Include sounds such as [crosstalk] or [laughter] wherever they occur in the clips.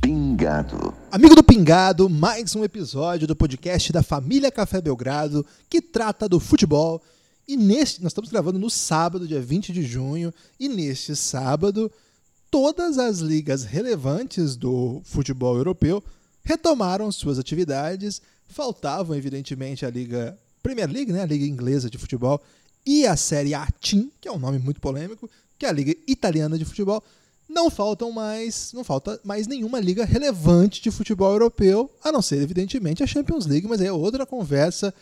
Pingado. Amigo do Pingado, mais um episódio do podcast da família Café Belgrado que trata do futebol. E neste, nós estamos gravando no sábado, dia 20 de junho, e neste sábado, todas as ligas relevantes do futebol europeu retomaram suas atividades. Faltavam, evidentemente, a Liga Premier League, né, a Liga Inglesa de Futebol, e a Série A Team, que é um nome muito polêmico, que é a Liga Italiana de Futebol. Não faltam mais, não falta mais nenhuma liga relevante de futebol europeu, a não ser evidentemente a Champions League, mas aí é outra conversa.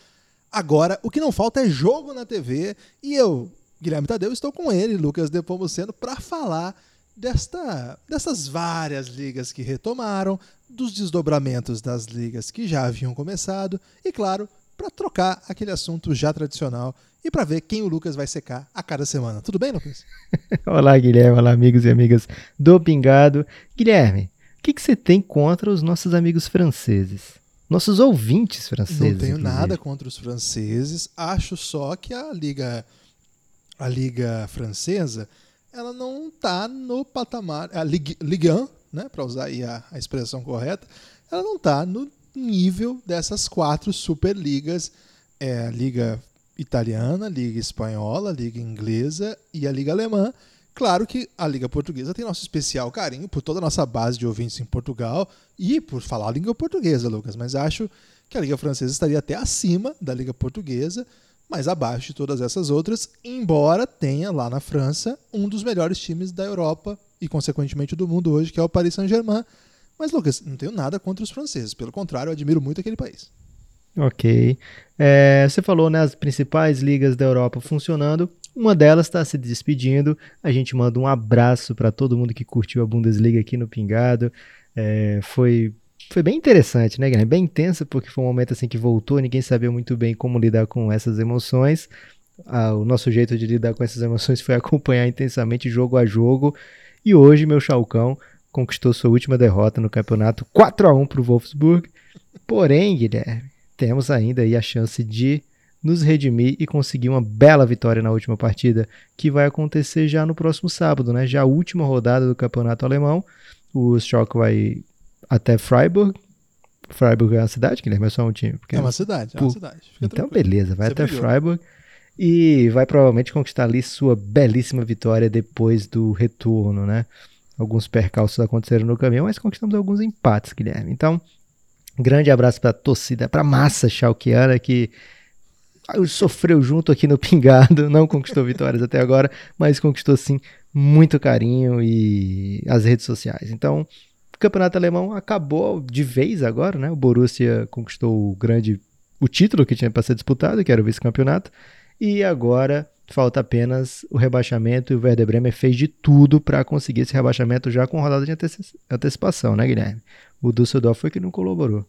Agora, o que não falta é jogo na TV, e eu, Guilherme Tadeu, estou com ele, Lucas Depomuceno, para falar desta, dessas várias ligas que retomaram, dos desdobramentos das ligas que já haviam começado, e claro, para trocar aquele assunto já tradicional e para ver quem o Lucas vai secar a cada semana. Tudo bem, Lucas? [laughs] Olá, Guilherme. Olá, amigos e amigas do Pingado. Guilherme, o que, que você tem contra os nossos amigos franceses? Nossos ouvintes franceses. Não tenho inclusive. nada contra os franceses. Acho só que a liga, a liga francesa, ela não está no patamar, a Ligue, Ligue 1, né, para usar aí a, a expressão correta, ela não está no nível dessas quatro superligas, é a liga italiana, a liga espanhola, a liga inglesa e a liga alemã. Claro que a liga portuguesa tem nosso especial carinho por toda a nossa base de ouvintes em Portugal e por falar a língua portuguesa, Lucas, mas acho que a liga francesa estaria até acima da liga portuguesa, mas abaixo de todas essas outras, embora tenha lá na França um dos melhores times da Europa e consequentemente do mundo hoje, que é o Paris Saint-Germain. Mas Lucas, não tenho nada contra os franceses, pelo contrário, eu admiro muito aquele país. Ok. É, você falou, né, as principais ligas da Europa funcionando. Uma delas está se despedindo. A gente manda um abraço para todo mundo que curtiu a Bundesliga aqui no Pingado. É, foi, foi bem interessante, né, Guilherme? Bem intensa, porque foi um momento assim que voltou, ninguém sabia muito bem como lidar com essas emoções. Ah, o nosso jeito de lidar com essas emoções [laughs] foi acompanhar intensamente jogo a jogo. E hoje, meu Chalcão conquistou sua última derrota no campeonato 4 a 1 para o Wolfsburg. Porém, Guilherme, temos ainda aí a chance de nos redimir e conseguir uma bela vitória na última partida, que vai acontecer já no próximo sábado, né? Já a última rodada do campeonato alemão. O Schalke vai até Freiburg. Freiburg é uma cidade, Guilherme? É só um time? É uma cidade, é uma cidade. Fica então, tranquilo. beleza, vai Você até brilhou. Freiburg e vai provavelmente conquistar ali sua belíssima vitória depois do retorno, né? Alguns percalços aconteceram no caminho, mas conquistamos alguns empates, Guilherme. Então, grande abraço para a torcida, para a massa chalquiana que sofreu junto aqui no Pingado, não conquistou vitórias até agora, mas conquistou sim muito carinho e as redes sociais. Então, campeonato alemão acabou de vez agora, né? O Borussia conquistou o grande o título que tinha para ser disputado, que era o vice-campeonato, e agora falta apenas o rebaixamento e o Werder Bremer fez de tudo para conseguir esse rebaixamento já com rodada de anteci- antecipação, né, Guilherme? O Düsseldorf foi que não colaborou.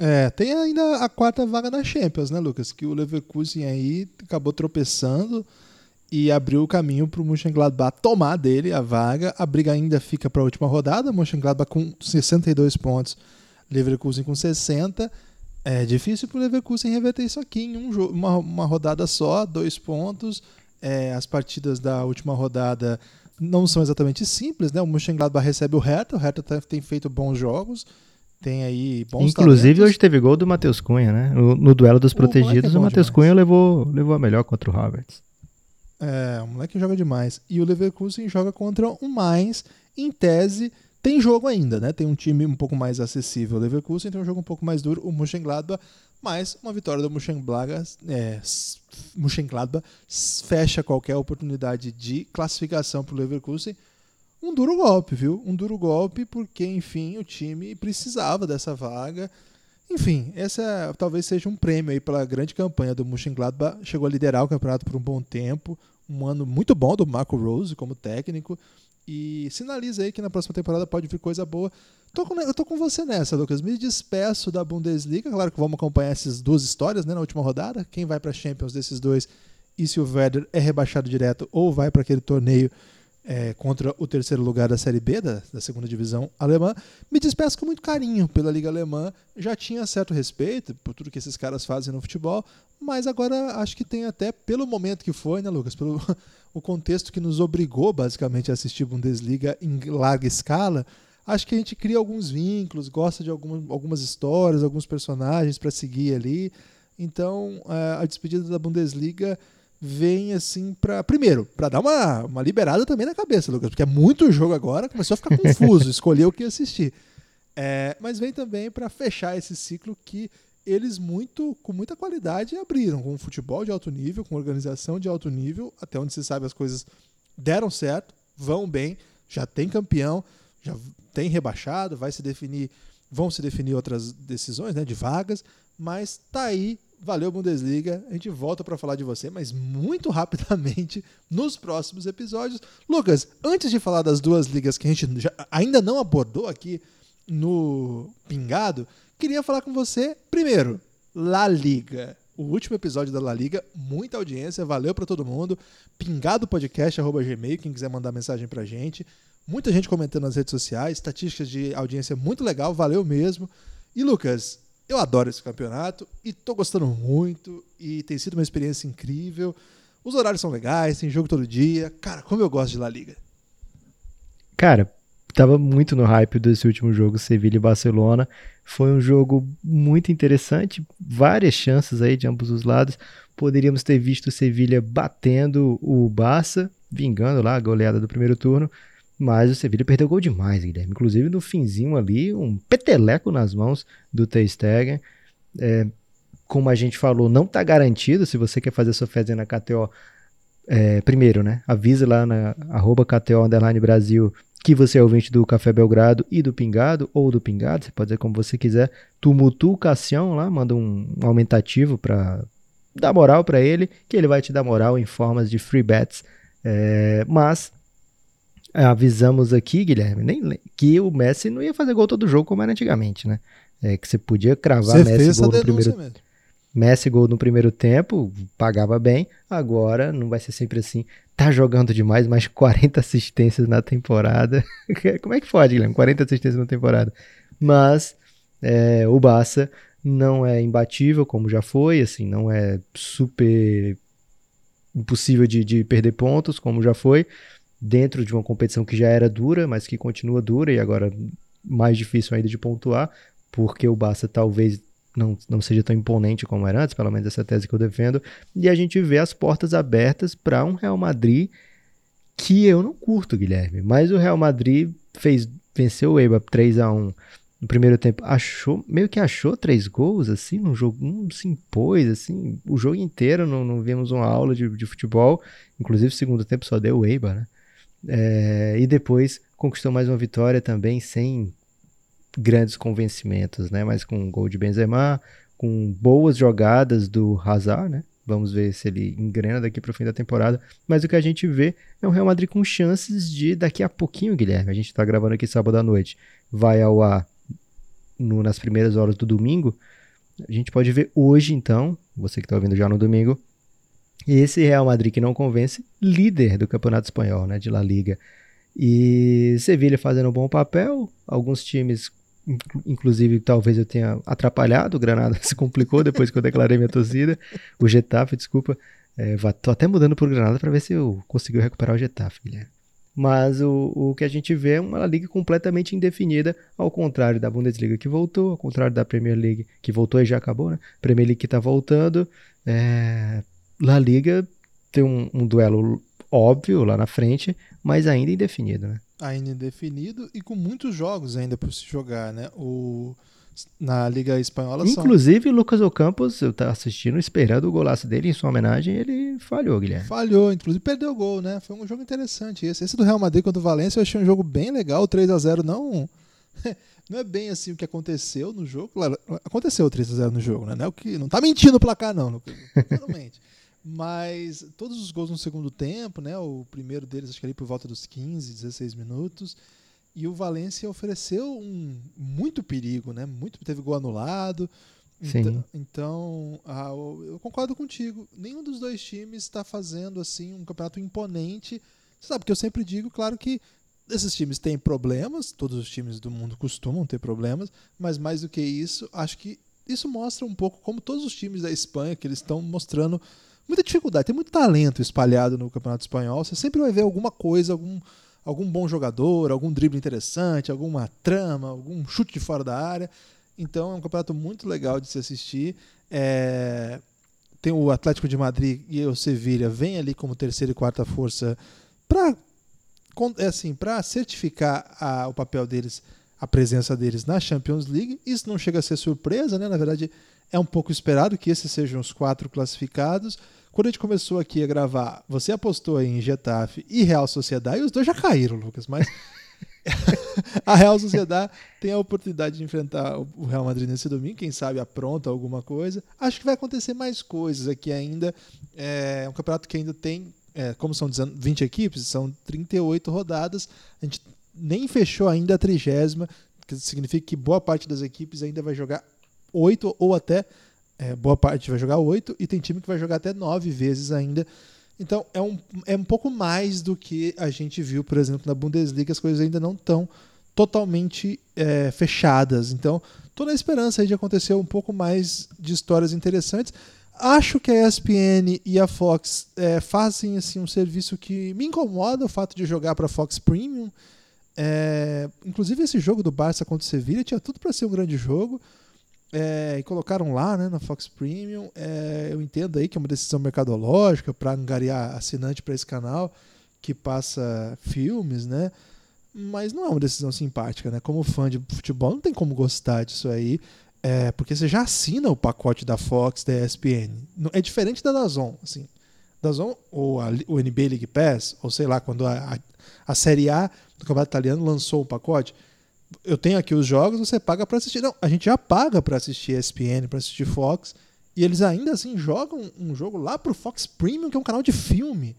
É, tem ainda a quarta vaga da Champions, né, Lucas? Que o Leverkusen aí acabou tropeçando e abriu o caminho para o Mönchengladbach tomar dele a vaga. A briga ainda fica para a última rodada. Mönchengladbach com 62 pontos, Leverkusen com 60. É difícil para o Leverkusen reverter isso aqui em um jogo, uma, uma rodada só, dois pontos. É, as partidas da última rodada não são exatamente simples, né? O Mönchengladbach recebe o Hertha, o Hertha tá- tem feito bons jogos, tem aí bons Inclusive, talentos. hoje teve gol do Matheus Cunha, né? No, no duelo dos O é protegidos, bom o Matheus demais. Cunha levou, levou a melhor contra o Roberts. É, o moleque joga demais. E o Leverkusen joga contra o Mainz. Em tese, tem jogo ainda, né? Tem um time um pouco mais acessível. O Leverkusen tem um jogo um pouco mais duro, o Mönchengladbach. Mas uma vitória do Mönchengladbach, é, Mönchengladbach fecha qualquer oportunidade de classificação para o Leverkusen. Um duro golpe, viu? Um duro golpe porque, enfim, o time precisava dessa vaga. Enfim, essa talvez seja um prêmio aí pela grande campanha do Mönchengladbach. Chegou a liderar o campeonato por um bom tempo. Um ano muito bom do Marco Rose como técnico. E sinaliza aí que na próxima temporada pode vir coisa boa. Tô com- eu tô com você nessa, Lucas. Me despeço da Bundesliga. Claro que vamos acompanhar essas duas histórias né, na última rodada. Quem vai para Champions desses dois e se o Werder é rebaixado direto ou vai para aquele torneio é, contra o terceiro lugar da Série B, da, da, segunda divisão alemã. Me despeço com muito carinho pela Liga Alemã. Já tinha certo respeito por tudo que esses caras fazem no futebol, mas agora acho que tem até, pelo momento que foi, né, Lucas? Pelo [laughs] o contexto que nos obrigou, basicamente, a assistir Bundesliga em larga escala. Acho que a gente cria alguns vínculos, gosta de algumas, algumas histórias, alguns personagens para seguir ali. Então, a despedida da Bundesliga vem assim para primeiro para dar uma, uma liberada também na cabeça, Lucas, porque é muito jogo agora, começou a ficar confuso, [laughs] escolher o que assistir. É, mas vem também para fechar esse ciclo que eles muito com muita qualidade abriram com futebol de alto nível, com organização de alto nível, até onde se sabe as coisas deram certo, vão bem, já tem campeão, já tem rebaixado, vai se definir, vão se definir outras decisões, né, de vagas, mas tá aí Valeu, Bundesliga. A gente volta para falar de você, mas muito [laughs] rapidamente nos próximos episódios. Lucas, antes de falar das duas ligas que a gente já, ainda não abordou aqui no Pingado, queria falar com você, primeiro, La Liga. O último episódio da La Liga, muita audiência, valeu para todo mundo. Pingado podcast gmail, quem quiser mandar mensagem pra gente. Muita gente comentando nas redes sociais, estatísticas de audiência muito legal, valeu mesmo. E Lucas, eu adoro esse campeonato e tô gostando muito e tem sido uma experiência incrível. Os horários são legais, tem jogo todo dia. Cara, como eu gosto de La Liga. Cara, tava muito no hype desse último jogo, Sevilha e Barcelona. Foi um jogo muito interessante, várias chances aí de ambos os lados. Poderíamos ter visto o Sevilha batendo o Barça, vingando lá a goleada do primeiro turno. Mas o Sevilla perdeu gol demais, Guilherme. Inclusive no finzinho ali, um peteleco nas mãos do Ter Stegen. É, como a gente falou, não está garantido. Se você quer fazer sua festa na KTO, é, primeiro, né? Avise lá na arroba KTO Underline Brasil que você é ouvinte do Café Belgrado e do Pingado, ou do Pingado, você pode dizer como você quiser. Tumultuação lá, manda um, um aumentativo para dar moral para ele, que ele vai te dar moral em formas de free bets. É, mas avisamos aqui, Guilherme, nem, que o Messi não ia fazer gol todo jogo como era antigamente, né? É que você podia cravar você Messi gol no primeiro mesmo. Messi gol no primeiro tempo, pagava bem. Agora não vai ser sempre assim. Tá jogando demais, mais [laughs] 40 assistências na temporada. [laughs] como é que pode, Guilherme? 40 assistências na temporada. Mas é, o Barça não é imbatível, como já foi, assim, não é super impossível de, de perder pontos, como já foi dentro de uma competição que já era dura, mas que continua dura e agora mais difícil ainda de pontuar, porque o Barça talvez não, não seja tão imponente como era antes, pelo menos essa tese que eu defendo, e a gente vê as portas abertas para um Real Madrid que eu não curto, Guilherme, mas o Real Madrid fez venceu o Eibar 3 a 1 no primeiro tempo, achou, meio que achou três gols, assim, no jogo, não se impôs, assim, o jogo inteiro não, não vimos uma aula de, de futebol, inclusive o segundo tempo só deu o Eibar, né? É, e depois conquistou mais uma vitória também sem grandes convencimentos, né? Mas com um gol de Benzema, com boas jogadas do Hazard, né? Vamos ver se ele engrena daqui para o fim da temporada. Mas o que a gente vê é um Real Madrid com chances de daqui a pouquinho, Guilherme. A gente está gravando aqui sábado à noite. Vai ao ar no, nas primeiras horas do domingo. A gente pode ver hoje, então, você que está ouvindo já no domingo, esse Real Madrid que não convence, líder do Campeonato Espanhol, né, de La Liga. E Sevilha fazendo um bom papel, alguns times, inclusive talvez eu tenha atrapalhado, o Granada [laughs] se complicou depois que eu declarei minha torcida, o Getafe, desculpa, é, tô até mudando pro Granada para ver se eu consigo recuperar o Getafe, Guilherme. Mas o, o que a gente vê é uma liga completamente indefinida, ao contrário da Bundesliga que voltou, ao contrário da Premier League que voltou e já acabou, né? Premier League que está voltando. É, La Liga tem um, um duelo óbvio lá na frente, mas ainda indefinido, né? Ainda indefinido e com muitos jogos ainda para se jogar, né? O na Liga Espanhola Inclusive, são... Lucas Ocampos, eu tava assistindo, esperando o golaço dele em sua homenagem, ele falhou, Guilherme. Falhou, inclusive perdeu o gol, né? Foi um jogo interessante esse. Esse do Real Madrid contra o Valência eu achei um jogo bem legal, 3 a 0 não [laughs] não é bem assim o que aconteceu no jogo. Claro, aconteceu 3 a 0 no jogo, né? Não, é o que, não tá mentindo o placar não, Lucas. Mas todos os gols no segundo tempo, né? O primeiro deles acho que ali por volta dos 15, 16 minutos. E o Valência ofereceu um muito perigo, né? Muito teve gol anulado. Sim. Então, então ah, eu concordo contigo. Nenhum dos dois times está fazendo assim um campeonato imponente sabe que eu sempre digo, claro que esses times têm problemas, todos os times do mundo costumam ter problemas, mas mais do que isso, acho que isso mostra um pouco como todos os times da Espanha que eles estão mostrando muita dificuldade, tem muito talento espalhado no Campeonato Espanhol. Você sempre vai ver alguma coisa, algum, algum bom jogador, algum drible interessante, alguma trama, algum chute de fora da área. Então é um campeonato muito legal de se assistir. É... Tem o Atlético de Madrid e o Sevilha vem ali como terceira e quarta força para é assim, para certificar a, o papel deles, a presença deles na Champions League. Isso não chega a ser surpresa, né? Na verdade, é um pouco esperado que esses sejam os quatro classificados. Quando a gente começou aqui a gravar, você apostou em Getafe e Real Sociedade e os dois já caíram, Lucas, mas [laughs] a Real Sociedade tem a oportunidade de enfrentar o Real Madrid nesse domingo, quem sabe apronta alguma coisa. Acho que vai acontecer mais coisas aqui ainda. É um campeonato que ainda tem, é, como são 20 equipes, são 38 rodadas. A gente nem fechou ainda a trigésima, que significa que boa parte das equipes ainda vai jogar oito ou até é, boa parte vai jogar oito e tem time que vai jogar até nove vezes ainda. Então é um, é um pouco mais do que a gente viu, por exemplo, na Bundesliga, as coisas ainda não estão totalmente é, fechadas. Então, estou na esperança de acontecer um pouco mais de histórias interessantes. Acho que a ESPN e a Fox é, fazem assim, um serviço que me incomoda o fato de jogar para Fox Premium. É, inclusive esse jogo do Barça contra o Sevilla tinha tudo para ser um grande jogo. É, e colocaram lá né, na Fox Premium. É, eu entendo aí que é uma decisão mercadológica para angariar assinante para esse canal que passa filmes, né? Mas não é uma decisão simpática, né? Como fã de futebol, não tem como gostar disso aí, é, porque você já assina o pacote da Fox, da ESPN. É diferente da Dazon, assim. Dazon ou a, o NBA League Pass, ou sei lá, quando a, a, a Série A do Campeonato Italiano lançou o pacote, eu tenho aqui os jogos, você paga para assistir. Não, a gente já paga para assistir ESPN, para assistir Fox, e eles ainda assim jogam um jogo lá pro Fox Premium, que é um canal de filme.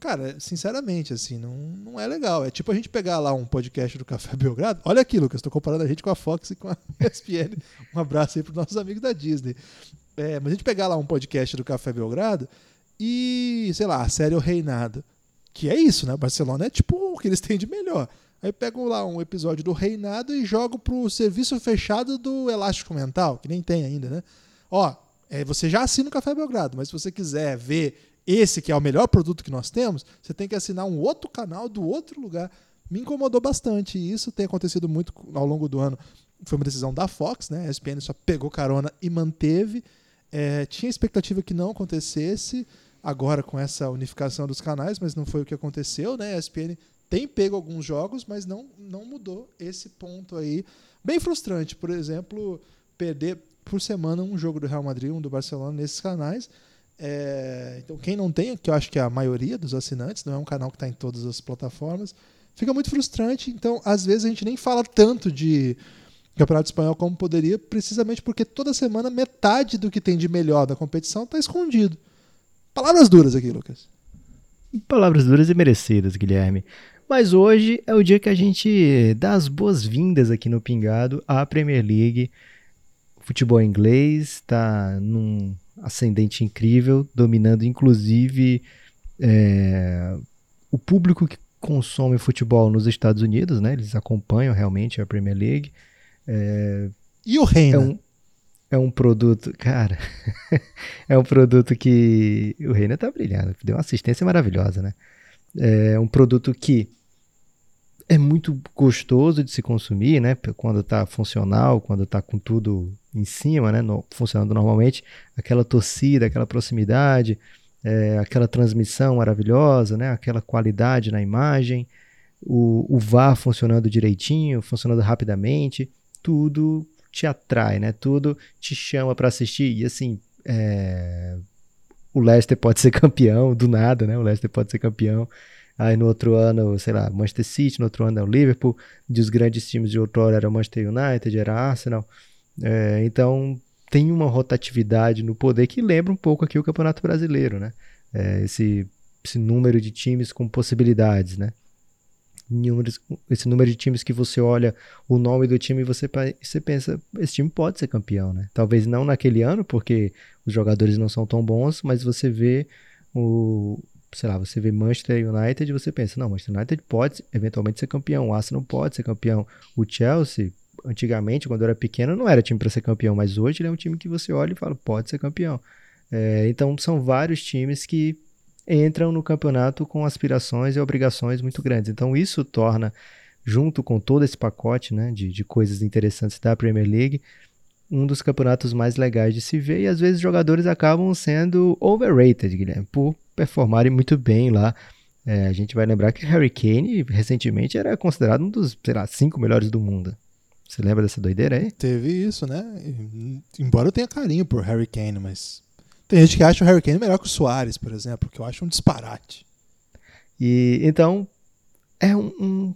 Cara, sinceramente, assim, não, não é legal. É tipo a gente pegar lá um podcast do Café Belgrado. Olha aqui, Lucas, estou comparando a gente com a Fox e com a [laughs] ESPN. Um abraço aí para nossos amigos da Disney. É, mas a gente pegar lá um podcast do Café Belgrado e, sei lá, a série O Reinado. Que é isso, né? Barcelona é tipo o que eles têm de melhor. Aí pego lá um episódio do Reinado e jogo pro serviço fechado do Elástico Mental, que nem tem ainda, né? Ó, é, você já assina o Café Belgrado, mas se você quiser ver esse que é o melhor produto que nós temos, você tem que assinar um outro canal do outro lugar. Me incomodou bastante e isso tem acontecido muito ao longo do ano. Foi uma decisão da Fox, né? A ESPN só pegou carona e manteve. É, tinha expectativa que não acontecesse agora com essa unificação dos canais, mas não foi o que aconteceu, né? A ESPN tem pego alguns jogos, mas não, não mudou esse ponto aí. Bem frustrante, por exemplo, perder por semana um jogo do Real Madrid, um do Barcelona nesses canais. É, então, quem não tem, que eu acho que é a maioria dos assinantes, não é um canal que está em todas as plataformas, fica muito frustrante. Então, às vezes, a gente nem fala tanto de Campeonato Espanhol como poderia, precisamente porque toda semana metade do que tem de melhor da competição está escondido. Palavras duras aqui, Lucas. Palavras duras e merecidas, Guilherme. Mas hoje é o dia que a gente dá as boas-vindas aqui no Pingado à Premier League. O futebol inglês está num ascendente incrível, dominando inclusive é, o público que consome futebol nos Estados Unidos, né? Eles acompanham realmente a Premier League. É, e o Reino? É um, é um produto, cara, [laughs] é um produto que o Reino tá brilhando, deu uma assistência maravilhosa, né? É um produto que é muito gostoso de se consumir, né? Quando está funcional, quando está com tudo em cima, né? No, funcionando normalmente, aquela torcida, aquela proximidade, é, aquela transmissão maravilhosa, né? Aquela qualidade na imagem, o, o VAR funcionando direitinho, funcionando rapidamente, tudo te atrai, né? Tudo te chama para assistir e assim, é... o Leicester pode ser [laughs] campeão do nada, né? O Leicester pode ser campeão Aí no outro ano, sei lá, Manchester City, no outro ano é o Liverpool. Dos grandes times de outrora era Manchester United, era Arsenal. É, então tem uma rotatividade no poder que lembra um pouco aqui o Campeonato Brasileiro, né? É, esse, esse número de times com possibilidades, né? esse número de times que você olha o nome do time e você, você pensa, esse time pode ser campeão, né? Talvez não naquele ano, porque os jogadores não são tão bons, mas você vê o, sei lá, você vê Manchester United e você pensa, não, Manchester United pode eventualmente ser campeão, o Arsenal pode ser campeão, o Chelsea, antigamente, quando era pequeno, não era time para ser campeão, mas hoje ele é um time que você olha e fala, pode ser campeão. É, então são vários times que entram no campeonato com aspirações e obrigações muito grandes. Então isso torna, junto com todo esse pacote né, de, de coisas interessantes da Premier League, um dos campeonatos mais legais de se ver e às vezes jogadores acabam sendo overrated, Guilherme, por performarem muito bem lá. É, a gente vai lembrar que Harry Kane recentemente era considerado um dos, sei lá, cinco melhores do mundo. Você lembra dessa doideira aí? Teve isso, né? Embora eu tenha carinho por Harry Kane, mas tem gente que acha o Harry Kane melhor que o Soares, por exemplo, que eu acho um disparate. E então é um, um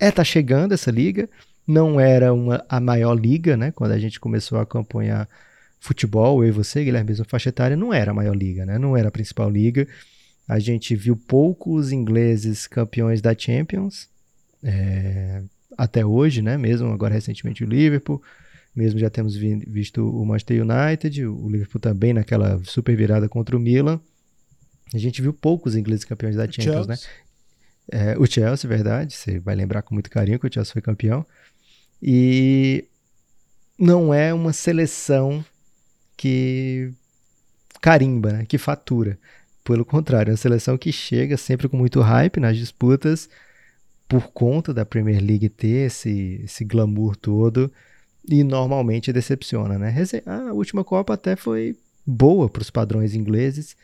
é tá chegando essa liga, não era uma a maior liga, né? Quando a gente começou a acompanhar futebol, eu e você, Guilherme, mesmo faixa etária, não era a maior liga, né? Não era a principal liga. A gente viu poucos ingleses campeões da Champions é, até hoje, né? Mesmo agora recentemente o Liverpool, mesmo já temos vi visto o Manchester United, o Liverpool também naquela super virada contra o Milan. A gente viu poucos ingleses campeões da Champions, né? Chelsea. né? É, o Chelsea, verdade, você vai lembrar com muito carinho que o Chelsea foi campeão. E não é uma seleção que carimba, né? que fatura. Pelo contrário, é uma seleção que chega sempre com muito hype nas disputas por conta da Premier League ter esse, esse glamour todo e normalmente decepciona, né? A última Copa até foi boa para os padrões ingleses,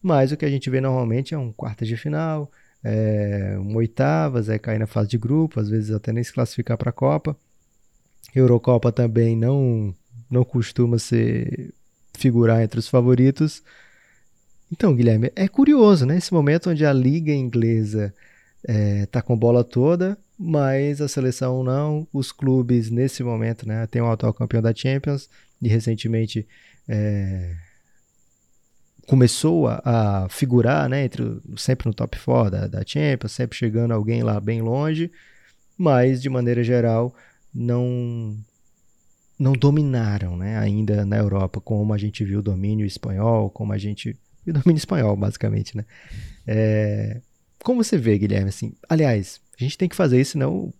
mas o que a gente vê normalmente é um quarta de final, é um oitavas, é cair na fase de grupo, às vezes até nem se classificar para a Copa. Eurocopa também não não costuma ser figurar entre os favoritos. Então, Guilherme, é curioso, né? Esse momento onde a liga inglesa é, tá com bola toda, mas a seleção não. Os clubes, nesse momento, né? Tem o atual campeão da Champions e recentemente é, começou a, a, figurar, né? Entre, sempre no top 4 da, da Champions, sempre chegando alguém lá bem longe, mas de maneira geral não não dominaram né, ainda na Europa, como a gente viu o domínio espanhol, como a gente. [laughs] O domínio espanhol, basicamente, né? É, como você vê, Guilherme, assim, aliás, a gente tem que fazer isso, senão o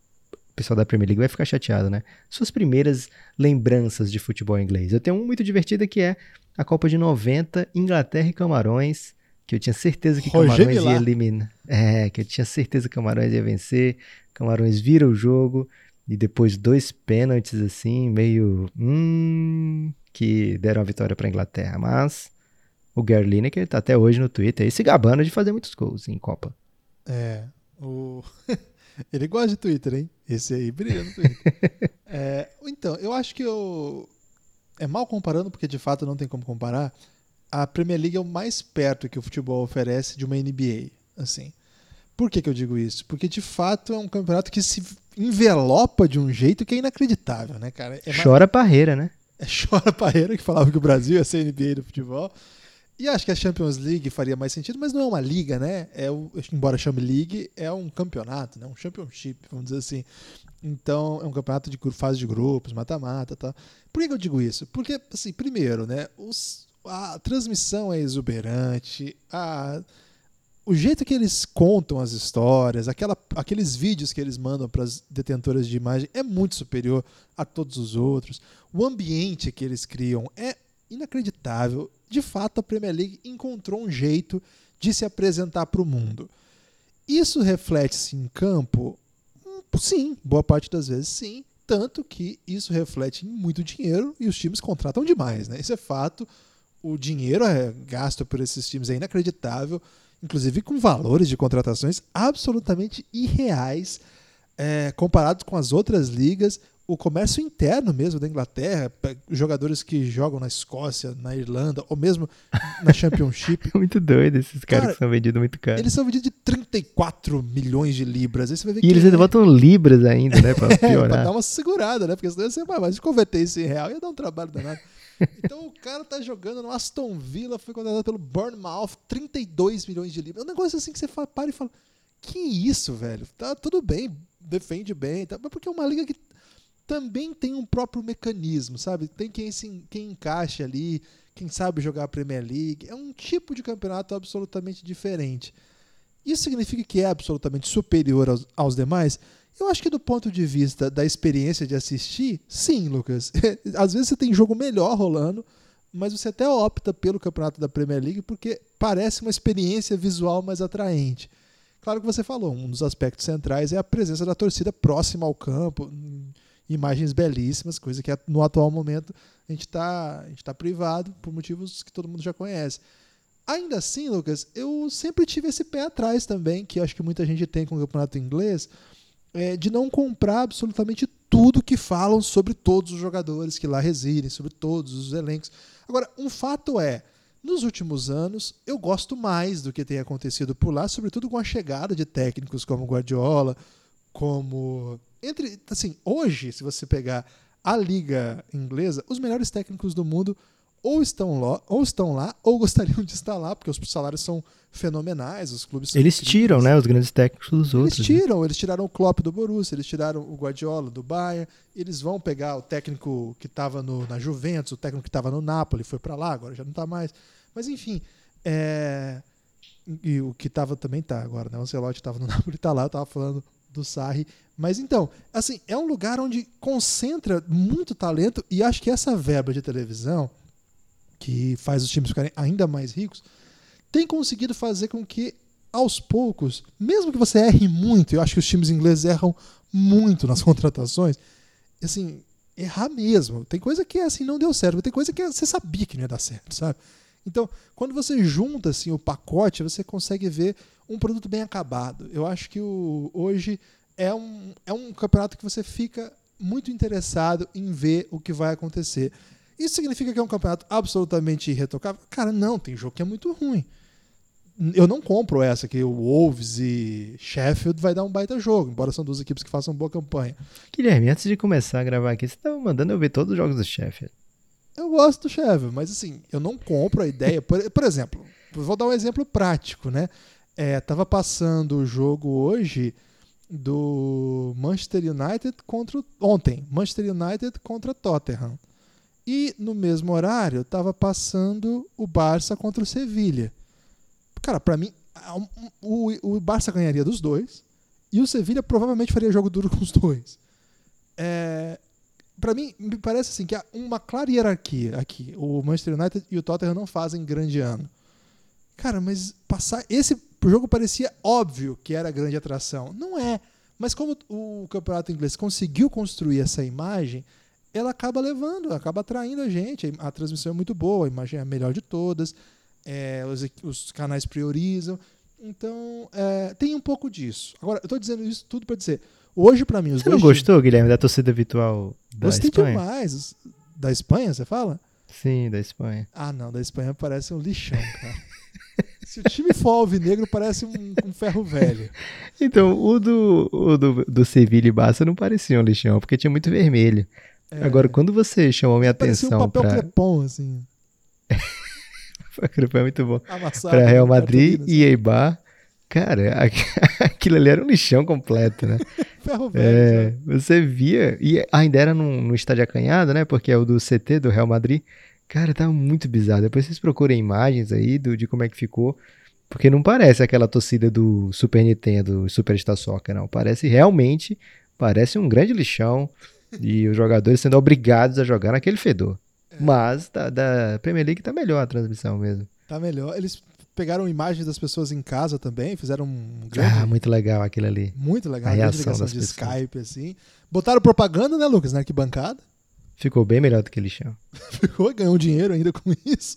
pessoal da Premier League vai ficar chateado, né? Suas primeiras lembranças de futebol inglês. Eu tenho uma muito divertida que é a Copa de 90, Inglaterra e Camarões, que eu tinha certeza que Roger Camarões ia eliminar. É, que eu tinha certeza que Camarões ia vencer. Camarões vira o jogo e depois dois pênaltis assim, meio hum, que deram a vitória para a Inglaterra, mas o Gary Lineker tá até hoje no Twitter se gabando de fazer muitos gols em Copa. É, o [laughs] ele gosta de Twitter, hein? Esse aí brilha no Twitter. [laughs] é, então, eu acho que eu é mal comparando porque de fato não tem como comparar. A Premier League é o mais perto que o futebol oferece de uma NBA, assim. Por que, que eu digo isso? Porque de fato é um campeonato que se envelopa de um jeito que é inacreditável, né, cara? É chora mais... parreira, né? É chora parreira que falava que o Brasil ia ser NBA do futebol. E acho que a Champions League faria mais sentido, mas não é uma liga, né? É o, embora chame League, é um campeonato, né? Um championship, vamos dizer assim. Então, é um campeonato de fase de grupos, mata-mata, tá? Por que eu digo isso? Porque, assim, primeiro, né? Os, a transmissão é exuberante, a o jeito que eles contam as histórias, aquela, aqueles vídeos que eles mandam para as detentoras de imagem é muito superior a todos os outros. O ambiente que eles criam é inacreditável. De fato, a Premier League encontrou um jeito de se apresentar para o mundo. Isso reflete-se em campo? Hum, sim, boa parte das vezes sim. Tanto que isso reflete em muito dinheiro e os times contratam demais. Né? Isso é fato. O dinheiro é gasto por esses times é inacreditável inclusive com valores de contratações absolutamente irreais é, comparados com as outras ligas. O comércio interno mesmo da Inglaterra, jogadores que jogam na Escócia, na Irlanda, ou mesmo na Championship. [laughs] muito doido esses caras Cara, que são vendidos muito caro. Eles são vendidos de 34 milhões de libras. Aí você vai ver e eles ainda é... botam libras ainda, né? Pra [laughs] piorar. é, pra dar uma segurada, né? Porque senão você vai, mas se converter isso em real ia dar um trabalho danado. Então o cara tá jogando no Aston Villa, foi contratado pelo Bournemouth, 32 milhões de libras. É um negócio assim que você fala, para e fala: Que isso, velho? Tá tudo bem, defende bem, tá? porque é uma liga que também tem um próprio mecanismo, sabe? Tem quem, se, quem encaixe ali, quem sabe jogar a Premier League. É um tipo de campeonato absolutamente diferente. Isso significa que é absolutamente superior aos, aos demais? Eu acho que do ponto de vista da experiência de assistir, sim, Lucas. [laughs] Às vezes você tem jogo melhor rolando, mas você até opta pelo campeonato da Premier League porque parece uma experiência visual mais atraente. Claro que você falou, um dos aspectos centrais é a presença da torcida próxima ao campo, imagens belíssimas, coisa que no atual momento a gente está tá privado por motivos que todo mundo já conhece. Ainda assim, Lucas, eu sempre tive esse pé atrás também, que acho que muita gente tem com o campeonato inglês, é, de não comprar absolutamente tudo que falam sobre todos os jogadores que lá residem, sobre todos os elencos. Agora, um fato é, nos últimos anos, eu gosto mais do que tem acontecido por lá, sobretudo com a chegada de técnicos como Guardiola, como entre assim, hoje, se você pegar a liga inglesa, os melhores técnicos do mundo ou estão lá, ou estão lá, ou gostariam de estar lá, porque os salários são fenomenais, os clubes Eles tiram, né, os grandes técnicos dos outros. Eles né? tiram, né? eles tiraram o Klopp do Borussia, eles tiraram o Guardiola do Bayern, eles vão pegar o técnico que estava na Juventus, o técnico que estava no Napoli, foi para lá, agora já não está mais. Mas enfim, é... e o que estava também está agora, né? O Ancelotti estava no [laughs] Napoli, está lá, eu estava falando do Sarri. Mas então, assim, é um lugar onde concentra muito talento e acho que essa verba de televisão que faz os times ficarem ainda mais ricos, tem conseguido fazer com que, aos poucos, mesmo que você erre muito, eu acho que os times ingleses erram muito nas [laughs] contratações, assim, errar mesmo. Tem coisa que assim não deu certo, tem coisa que você sabia que não ia dar certo, sabe? Então, quando você junta assim o pacote, você consegue ver um produto bem acabado. Eu acho que o, hoje é um, é um campeonato que você fica muito interessado em ver o que vai acontecer. Isso significa que é um campeonato absolutamente irretocável? Cara, não, tem jogo que é muito ruim. Eu não compro essa que o Wolves e Sheffield vai dar um baita jogo, embora são duas equipes que façam boa campanha. Guilherme, antes de começar a gravar aqui, você estava mandando eu ver todos os jogos do Sheffield. Eu gosto do Sheffield, mas assim, eu não compro a ideia. Por, por exemplo, vou dar um exemplo prático, né? É, tava passando o jogo hoje do Manchester United contra ontem, Manchester United contra Tottenham. E no mesmo horário estava passando o Barça contra o Sevilha. Cara, para mim, o, o Barça ganharia dos dois e o Sevilha provavelmente faria jogo duro [laughs] com os dois. É, para mim, me parece assim que há uma clara hierarquia aqui. O Manchester United e o Tottenham não fazem grande ano. Cara, mas passar esse jogo parecia óbvio que era grande atração. Não é. Mas como o campeonato inglês conseguiu construir essa imagem, ela acaba levando, acaba atraindo a gente. A transmissão é muito boa, a imagem é a melhor de todas, é, os, os, canais priorizam. Então, é, tem um pouco disso. Agora, eu estou dizendo isso tudo para dizer, hoje para mim os Você não gostou, Guilherme, da torcida virtual da Gostei Espanha? demais. Da Espanha, você fala? Sim, da Espanha. Ah, não, da Espanha parece um lixão, cara. [laughs] Se o time for alvinegro, parece um, um, ferro velho. [laughs] Então, o do, o do, do Sevilha e Barça não parecia um lixão, porque tinha muito vermelho. É. Agora, quando você chamou minha Parecia atenção. um papel pra... crepom, assim. [laughs] crepom é muito bom. Para Real Madrid e Eibar. Cara, [laughs] aquilo ali era um lixão completo, né? [laughs] Ferro velho. É, você via, e ainda era no, no estádio acanhado, né? Porque é o do CT do Real Madrid. Cara, tava muito bizarro. Depois vocês procurem imagens aí do, de como é que ficou. Porque não parece aquela torcida do Super Nintendo, Super Star Soccer, não. Parece realmente, parece um grande lixão [laughs] e os jogadores sendo obrigados a jogar naquele fedor. É. Mas da, da, Premier League tá melhor a transmissão mesmo. Tá melhor. Eles pegaram imagens das pessoas em casa também, fizeram um grande... Ah, muito legal aquilo ali. Muito legal. A reação das de pessoas. Skype, assim. Botaram propaganda, né, Lucas, na arquibancada. Ficou bem melhor do que eles chamam. [laughs] Ficou, ganhou dinheiro ainda com isso.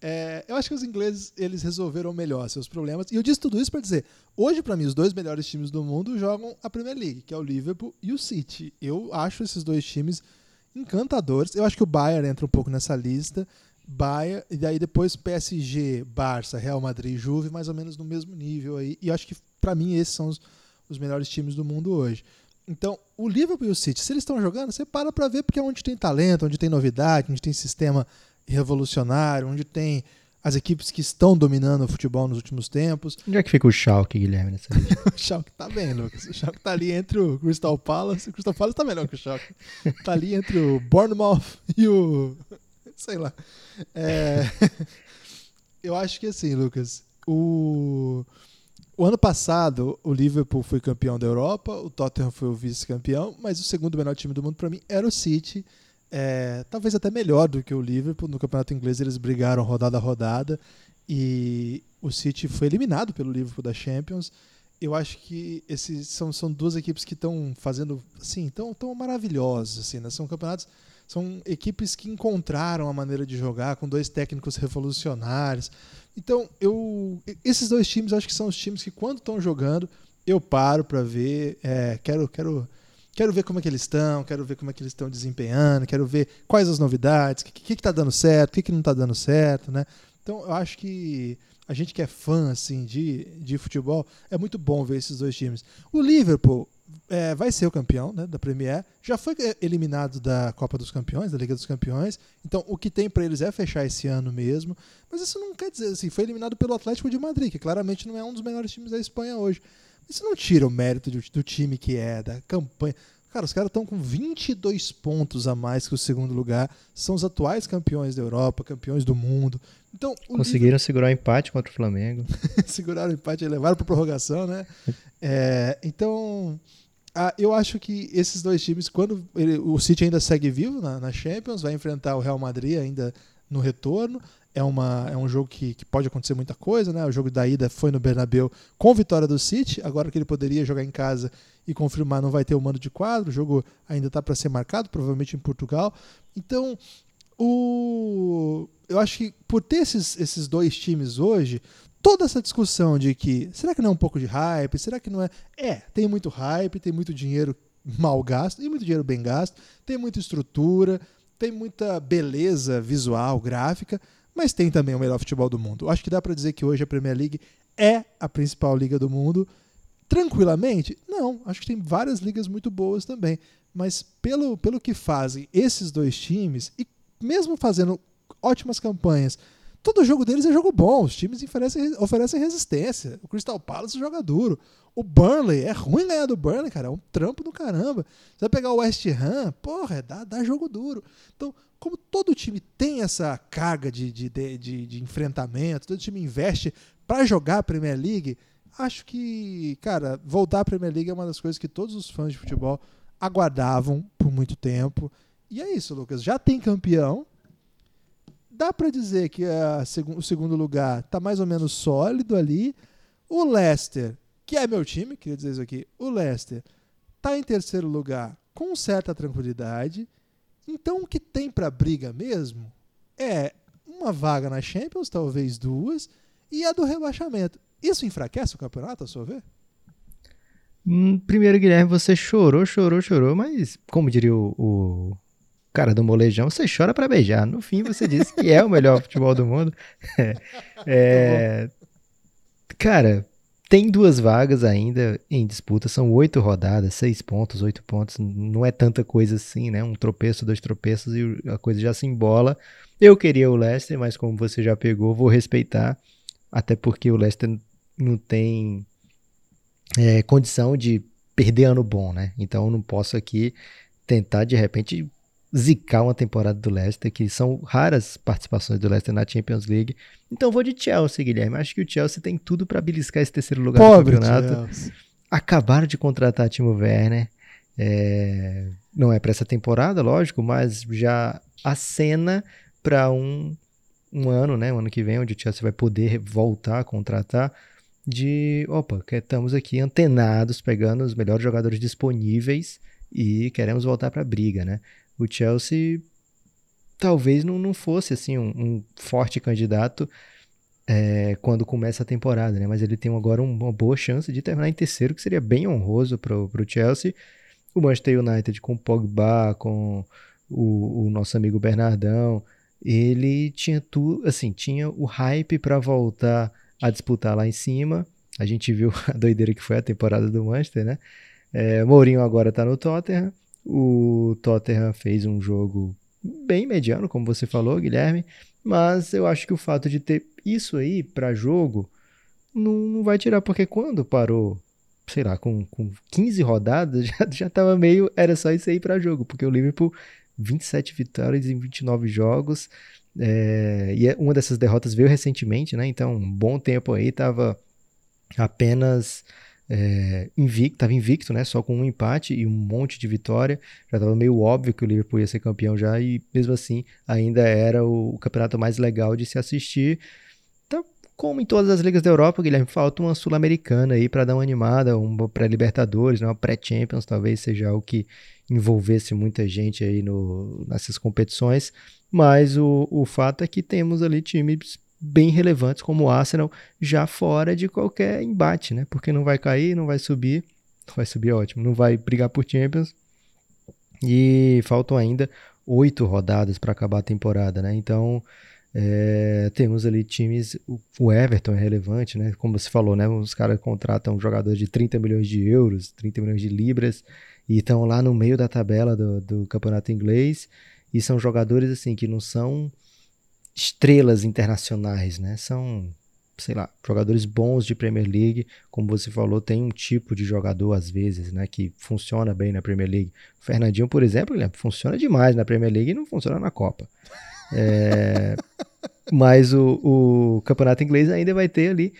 É, eu acho que os ingleses eles resolveram melhor seus problemas. E eu disse tudo isso para dizer: hoje, para mim, os dois melhores times do mundo jogam a Premier League, que é o Liverpool e o City. Eu acho esses dois times encantadores. Eu acho que o Bayern entra um pouco nessa lista. Bayern, e daí depois PSG, Barça, Real Madrid, Juve, mais ou menos no mesmo nível aí. E eu acho que, para mim, esses são os, os melhores times do mundo hoje. Então, o Liverpool e o City, se eles estão jogando, você para para ver porque é onde tem talento, onde tem novidade, onde tem sistema revolucionário, onde tem as equipes que estão dominando o futebol nos últimos tempos. Onde é que fica o Schalke, Guilherme, nessa [laughs] o Schalke tá bem, Lucas. O Schalke tá ali entre o Crystal Palace. O Crystal Palace tá melhor que o Schalke. Tá ali entre o Bournemouth e o Sei lá. É... [laughs] Eu acho que assim, Lucas, o... o ano passado o Liverpool foi campeão da Europa, o Tottenham foi o vice-campeão, mas o segundo melhor time do mundo para mim era o City. É... Talvez até melhor do que o Liverpool. No campeonato inglês eles brigaram rodada a rodada e o City foi eliminado pelo Liverpool da Champions eu acho que esses são, são duas equipes que estão fazendo assim tão, tão maravilhosas assim né? são campeonatos são equipes que encontraram a maneira de jogar com dois técnicos revolucionários então eu esses dois times acho que são os times que quando estão jogando eu paro para ver é, quero quero quero ver como é que eles estão quero ver como é que eles estão desempenhando quero ver quais as novidades o que, que, que tá dando certo o que, que não está dando certo né então eu acho que a gente que é fã assim de, de futebol, é muito bom ver esses dois times. O Liverpool é, vai ser o campeão né, da Premier, já foi eliminado da Copa dos Campeões, da Liga dos Campeões, então o que tem para eles é fechar esse ano mesmo, mas isso não quer dizer assim, foi eliminado pelo Atlético de Madrid, que claramente não é um dos melhores times da Espanha hoje. Isso não tira o mérito do, do time que é, da campanha. Cara, os caras estão com 22 pontos a mais que o segundo lugar. São os atuais campeões da Europa, campeões do mundo. Então, Conseguiram segurar o empate contra o Flamengo. [laughs] Seguraram o empate e levaram para prorrogação, né? [laughs] É, então, a, eu acho que esses dois times, quando ele, o City ainda segue vivo na, na, Champions, vai enfrentar o Real Madrid ainda no retorno. É, uma, é um jogo que, que pode acontecer muita coisa, né? O jogo da ida foi no Bernabéu com vitória do City. Agora que ele poderia jogar em casa e confirmar, não vai ter o mando de quadro. O jogo ainda está para ser marcado, provavelmente em Portugal. Então, o... eu acho que por ter esses, esses dois times hoje, toda essa discussão de que será que não é um pouco de hype? Será que não é? É, tem muito hype, tem muito dinheiro mal gasto, e muito dinheiro bem gasto, tem muita estrutura, tem muita beleza visual, gráfica, mas tem também o melhor futebol do mundo. Acho que dá para dizer que hoje a Premier League é a principal liga do mundo Tranquilamente? Não, acho que tem várias ligas muito boas também. Mas pelo, pelo que fazem esses dois times, e mesmo fazendo ótimas campanhas, todo jogo deles é jogo bom. Os times oferecem, oferecem resistência. O Crystal Palace joga duro. O Burnley, é ruim ganhar do Burnley, cara. É um trampo do caramba. Você vai pegar o West Ham, porra, é, dá, dá jogo duro. Então, como todo time tem essa carga de, de, de, de enfrentamento, todo time investe para jogar a Premier League acho que, cara, voltar à Premier League é uma das coisas que todos os fãs de futebol aguardavam por muito tempo. E é isso, Lucas. Já tem campeão. Dá para dizer que a, o segundo lugar tá mais ou menos sólido ali. O Leicester, que é meu time, queria dizer isso aqui. O Leicester tá em terceiro lugar com certa tranquilidade. Então o que tem para briga mesmo é uma vaga na Champions, talvez duas, e a do rebaixamento. Isso enfraquece o campeonato, a sua ver? Hum, primeiro, Guilherme, você chorou, chorou, chorou, mas como diria o, o cara do molejão, você chora para beijar. No fim, você disse que é o melhor futebol do mundo. [laughs] é, cara, tem duas vagas ainda em disputa, são oito rodadas, seis pontos, oito pontos, não é tanta coisa assim, né? Um tropeço, dois tropeços e a coisa já se embola. Eu queria o Leicester, mas como você já pegou, vou respeitar, até porque o Leicester não tem é, condição de perder ano bom, né? Então eu não posso aqui tentar de repente zicar uma temporada do Leicester, que são raras participações do Leicester na Champions League. Então vou de Chelsea, Guilherme. Acho que o Chelsea tem tudo para beliscar esse terceiro lugar Pobre do campeonato. Chelsea. Acabaram de contratar Timo Werner. É... Não é para essa temporada, lógico, mas já acena para um, um ano, né? Um ano que vem, onde o Chelsea vai poder voltar a contratar de, opa, estamos aqui antenados, pegando os melhores jogadores disponíveis e queremos voltar para a briga, né? O Chelsea talvez não, não fosse assim um, um forte candidato é, quando começa a temporada, né? Mas ele tem agora uma boa chance de terminar em terceiro, que seria bem honroso para o Chelsea. O Manchester United com o Pogba, com o, o nosso amigo Bernardão, ele tinha tudo, assim, tinha o hype para voltar a disputar lá em cima. A gente viu [laughs] a doideira que foi a temporada do Manchester, né? É, Mourinho agora tá no Tottenham. O Tottenham fez um jogo bem mediano, como você falou, Guilherme. Mas eu acho que o fato de ter isso aí para jogo não, não vai tirar, porque quando parou, sei lá, com, com 15 rodadas, [laughs] já, já tava meio. Era só isso aí para jogo, porque o Liverpool 27 vitórias em 29 jogos. É, e é, uma dessas derrotas veio recentemente, né? Então, um bom tempo aí, tava apenas é, invicto, tava invicto, né? Só com um empate e um monte de vitória. Já estava meio óbvio que o Liverpool ia ser campeão já, e mesmo assim ainda era o, o campeonato mais legal de se assistir. Então, como em todas as ligas da Europa, Guilherme, falta uma sul-americana aí para dar uma animada, uma pré-Libertadores, né? uma pré-Champions, talvez seja o que envolvesse muita gente aí no, nessas competições. Mas o, o fato é que temos ali times bem relevantes como o Arsenal já fora de qualquer embate, né? Porque não vai cair, não vai subir, vai subir ótimo, não vai brigar por Champions. E faltam ainda oito rodadas para acabar a temporada, né? Então é, temos ali times, o Everton é relevante, né? Como você falou, né? Os caras contratam jogadores de 30 milhões de euros, 30 milhões de libras e estão lá no meio da tabela do, do campeonato inglês e são jogadores assim que não são estrelas internacionais, né? São, sei lá, jogadores bons de Premier League, como você falou, tem um tipo de jogador às vezes, né, que funciona bem na Premier League. O Fernandinho, por exemplo, ele funciona demais na Premier League e não funciona na Copa. É, [laughs] mas o, o campeonato inglês ainda vai ter ali,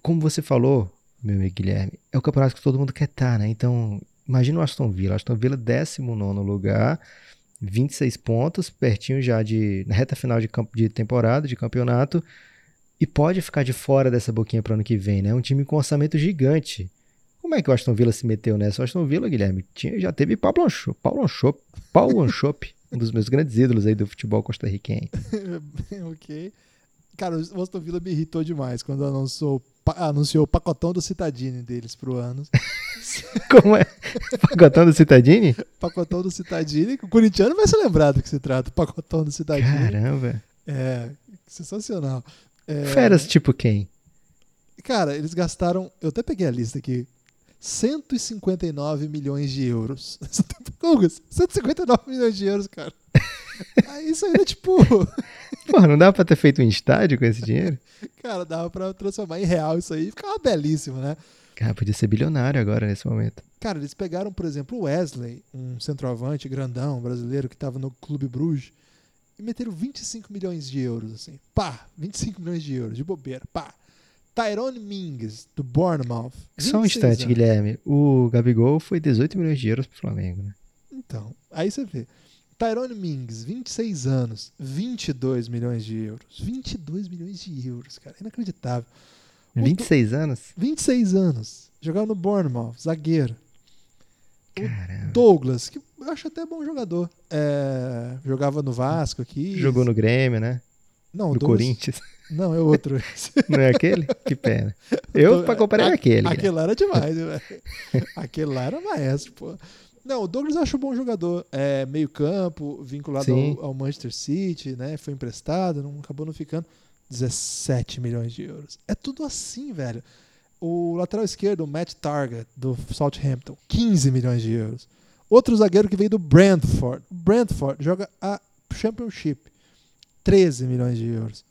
como você falou, meu amigo Guilherme, é o campeonato que todo mundo quer estar, tá, né? Então, imagina o Aston Villa, Aston Villa 19 lugar, 26 pontos, pertinho já de na reta final de, de temporada, de campeonato, e pode ficar de fora dessa boquinha para ano que vem, né? Um time com orçamento gigante. Como é que o Aston Villa se meteu nessa? O Aston Villa, Guilherme, tinha, já teve Paulo Anchop, Paulo Anchop, Paulo Anchop, um dos meus grandes ídolos aí do futebol costarriquenho. [laughs] ok. Cara, o Aston Villa me irritou demais quando anunciou, anunciou o pacotão do Citadini deles pro ano. [laughs] Como é? Pacotão do Citadini? Pacotão do Citadini. O corintiano vai se lembrar do que se trata, pacotão do Citadini. Caramba. É, sensacional. É... Feras tipo quem? Cara, eles gastaram. Eu até peguei a lista aqui. 159 milhões de euros. [laughs] 159 milhões de euros, cara. Aí [laughs] isso aí é tipo. Porra, não dava pra ter feito um estádio com esse dinheiro? Cara, dava pra transformar em real isso aí ficava belíssimo, né? Cara, podia ser bilionário agora nesse momento. Cara, eles pegaram, por exemplo, o Wesley, um centroavante grandão brasileiro que estava no Clube Bruges, e meteram 25 milhões de euros, assim. Pá, 25 milhões de euros, de bobeira, pá. Tyrone Mings, do Bournemouth. Só um instante, anos. Guilherme. O Gabigol foi 18 milhões de euros pro Flamengo, né? Então, aí você vê. Tyrone Mings, 26 anos, 22 milhões de euros. 22 milhões de euros, cara. Inacreditável. 26 do... anos? 26 anos. Jogava no Bournemouth, zagueiro. Caramba. O Douglas, que eu acho até bom jogador. É, jogava no Vasco aqui. Jogou no Grêmio, né? Não, no Douglas... Corinthians. Não, é outro. [laughs] Não é aquele? Que pena. Eu, pra comparar, é aquele. Aquele lá era demais, velho. aquele lá era maestro, pô. Não, o Douglas eu acho um bom jogador. É meio campo, vinculado ao, ao, Manchester City, né? Foi emprestado, não, acabou não ficando. 17 milhões de euros. É tudo assim, velho. O lateral esquerdo, o Matt Target, do Southampton, 15 milhões de euros. Outro zagueiro que veio do Brentford. Brentford joga a Championship, 13 milhões de euros.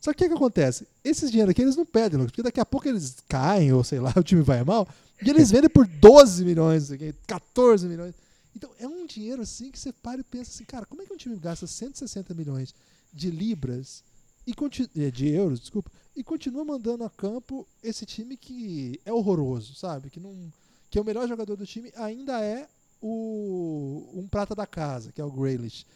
Só que o que, que acontece? Esses dinheiro aqui eles não pedem, porque daqui a pouco eles caem, ou sei lá, [laughs] o time vai mal, e eles vendem por 12 milhões, 14 milhões. Então é um dinheiro assim que você para e pensa assim, cara, como é que um time gasta 160 milhões de libras e eh, de euros, desculpa, e continua mandando a campo esse time que é horroroso, sabe? Que não que é o melhor jogador do time ainda é o um prata da casa, que é o Grealish.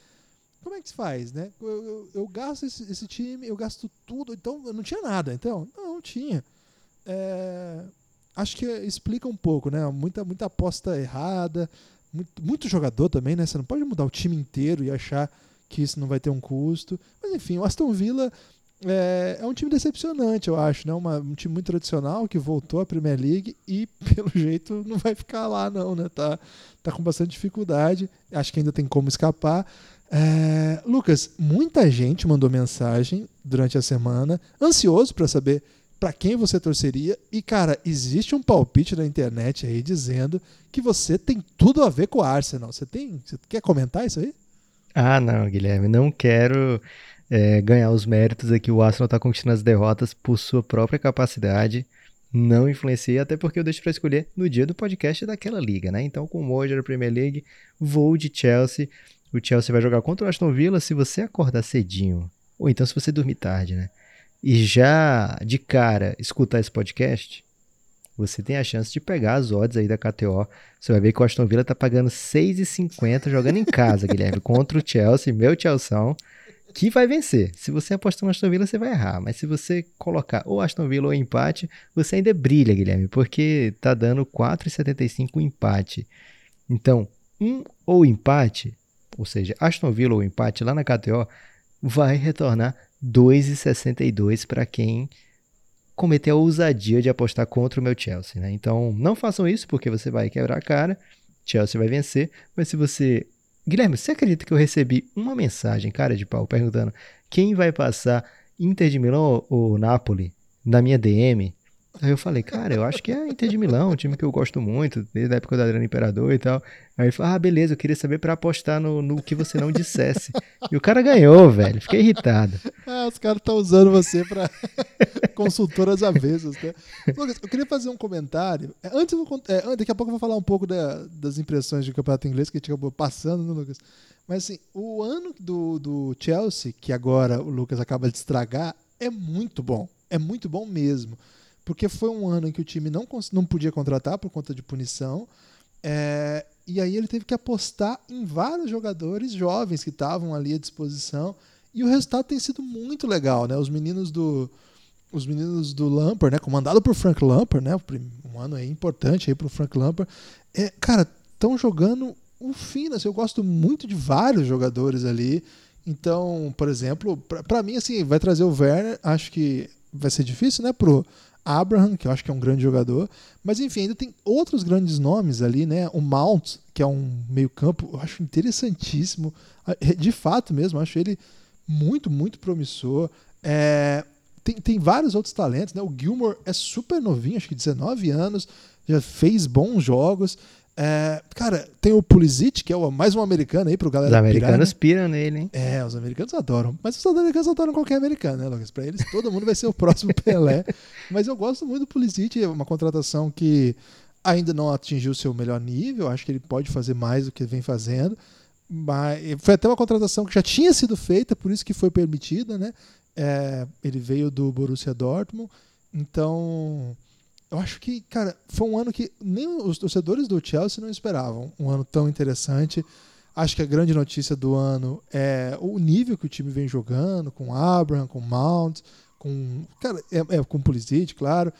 Como é que se faz, né? Eu, eu, eu gasto esse, esse, time, eu gasto tudo, então não tinha nada, então não, não tinha. É, acho que explica um pouco, né? Muita muita aposta errada, muito, muito jogador também, né? Você não pode mudar o time inteiro e achar que isso não vai ter um custo. Mas enfim, o Aston Villa é, é um time decepcionante, eu acho, né? Uma, um time muito tradicional que voltou à Premier League e, [laughs] pelo jeito, não vai ficar lá, não, né? Tá, tá com bastante dificuldade. Acho que ainda tem como escapar. É, Lucas, muita gente mandou mensagem durante a semana, ansioso para saber para quem você torceria. E, cara, existe um palpite na internet aí dizendo que você tem tudo a ver com o Arsenal. Você tem. Você quer comentar isso aí? Ah, não, Guilherme, não quero é, ganhar os méritos aqui. O Arsenal está conquistando as derrotas por sua própria capacidade. Não influencia, até porque eu deixo para escolher no dia do podcast daquela liga, né? Então, como hoje era a Premier League, vou de Chelsea. o Chelsea vai jogar contra o Aston Villa se você acordar cedinho, ou então se você dormir tarde, né? E já de cara escutar esse podcast, você tem a chance de pegar as odds aí da KTO. Você vai ver que o Aston Villa tá pagando 6,50 jogando em casa, Guilherme, [laughs] contra o Chelsea, meu Chelsea, que vai vencer. Se você apostar no Aston Villa, você vai errar. Mas se você colocar ou Aston Villa ou empate, você ainda brilha, Guilherme, porque tá dando 4,75 o empate. Então, um ou empate, ou seja, Aston Villa ou empate lá na KTO, vai retornar 2,62 para quem cometer a ousadia de apostar contra o meu Chelsea, né? Então, não façam isso porque você vai quebrar a cara, Chelsea vai vencer, mas se você Guilherme, você acredita que eu recebi uma mensagem, cara de pau, perguntando quem vai passar Inter de Milão ou Napoli na minha DM? Aí eu falei, cara, eu acho que é Inter de Milão, um time que eu gosto muito, desde a época do Adriano Imperador e tal. Aí ele falou, ah, beleza, eu queria saber para apostar no, no que você não dissesse. E o cara ganhou, velho, fiquei irritado. Ah, os caras estão usando você para [laughs] consultoras avessas, né? Lucas, eu queria fazer um comentário. É, antes, eu é, daqui a pouco eu vou falar um pouco da, das impressões do campeonato inglês que a gente acabou passando, né, Lucas? Mas assim, o ano do, do Chelsea, que agora o Lucas acaba de estragar, é muito bom. É muito bom mesmo porque foi um ano em que o time não, não podia contratar por conta de punição. É, e aí ele teve que apostar em vários jogadores jovens que estavam ali à disposição. E o resultado tem sido muito legal, né? Os meninos do os meninos do Lampard, né, comandado por Frank Lampard, né, um ano aí importante aí pro Frank Lampard. É, cara, estão jogando o fino, assim, eu gosto muito de vários jogadores ali. Então, por exemplo, para mim assim, vai trazer o Werner, acho que vai ser difícil, né, pro Abraham, que eu acho que é um grande jogador. Mas enfim, ainda tem outros grandes nomes ali, né? O Mount, que é um meio-campo, eu acho interessantíssimo. É, de fato mesmo, acho ele muito, muito promissor. É, tem, tem vários outros talentos, né? O Gilmore é super novinho, acho que 19 anos, já fez bons jogos. É, cara, tem o Pulisic, que é mais um americano aí pro galera Os americanos piram nele, hein? É, os americanos adoram. Mas os americanos adoram qualquer americano, né, Lucas? Pra eles, todo mundo vai ser o próximo [laughs] Pelé. Mas eu gosto muito do Pulisic, é uma contratação que ainda não atingiu o seu melhor nível. Acho que ele pode fazer mais do que vem fazendo. Mas foi até uma contratação que já tinha sido feita, por isso que foi permitida, né? É, ele veio do Borussia Dortmund. Então, eu acho que, cara, foi um ano que nem os torcedores do Chelsea não esperavam. Um ano tão interessante. Acho que a grande notícia do ano é o nível que o time vem jogando, com Abraham, com Mount, com. Cara, é, é com Pulisic, claro.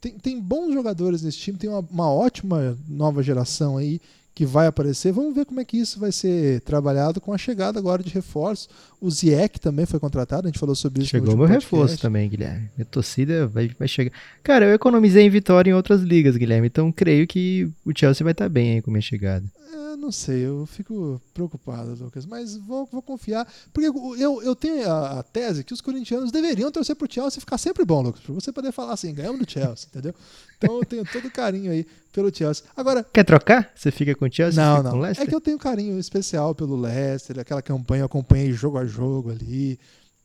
Tem, tem bons jogadores nesse time, tem uma, uma ótima nova geração aí que vai aparecer. Vamos ver como é que isso vai ser trabalhado com a chegada agora de reforços. O Ziek também foi contratado, a gente falou sobre isso. Chegou meu podcast. reforço também, Guilherme. Minha torcida vai, vai chegar. Cara, eu economizei em vitória em outras ligas, Guilherme, então creio que o Chelsea vai estar bem aí com a minha chegada. É, não sei, eu fico preocupado, Lucas, mas vou, vou confiar. Porque eu, eu tenho a, a tese que os corintianos deveriam torcer pro Chelsea e ficar sempre bom, Lucas, pra você poder falar assim, ganhamos do Chelsea, entendeu? Então eu tenho todo carinho aí pelo Chelsea. Agora. Quer trocar? Você fica com o Chelsea? Não, não. É que eu tenho carinho especial pelo Leicester, aquela campanha eu acompanhei jogo a jogo ali,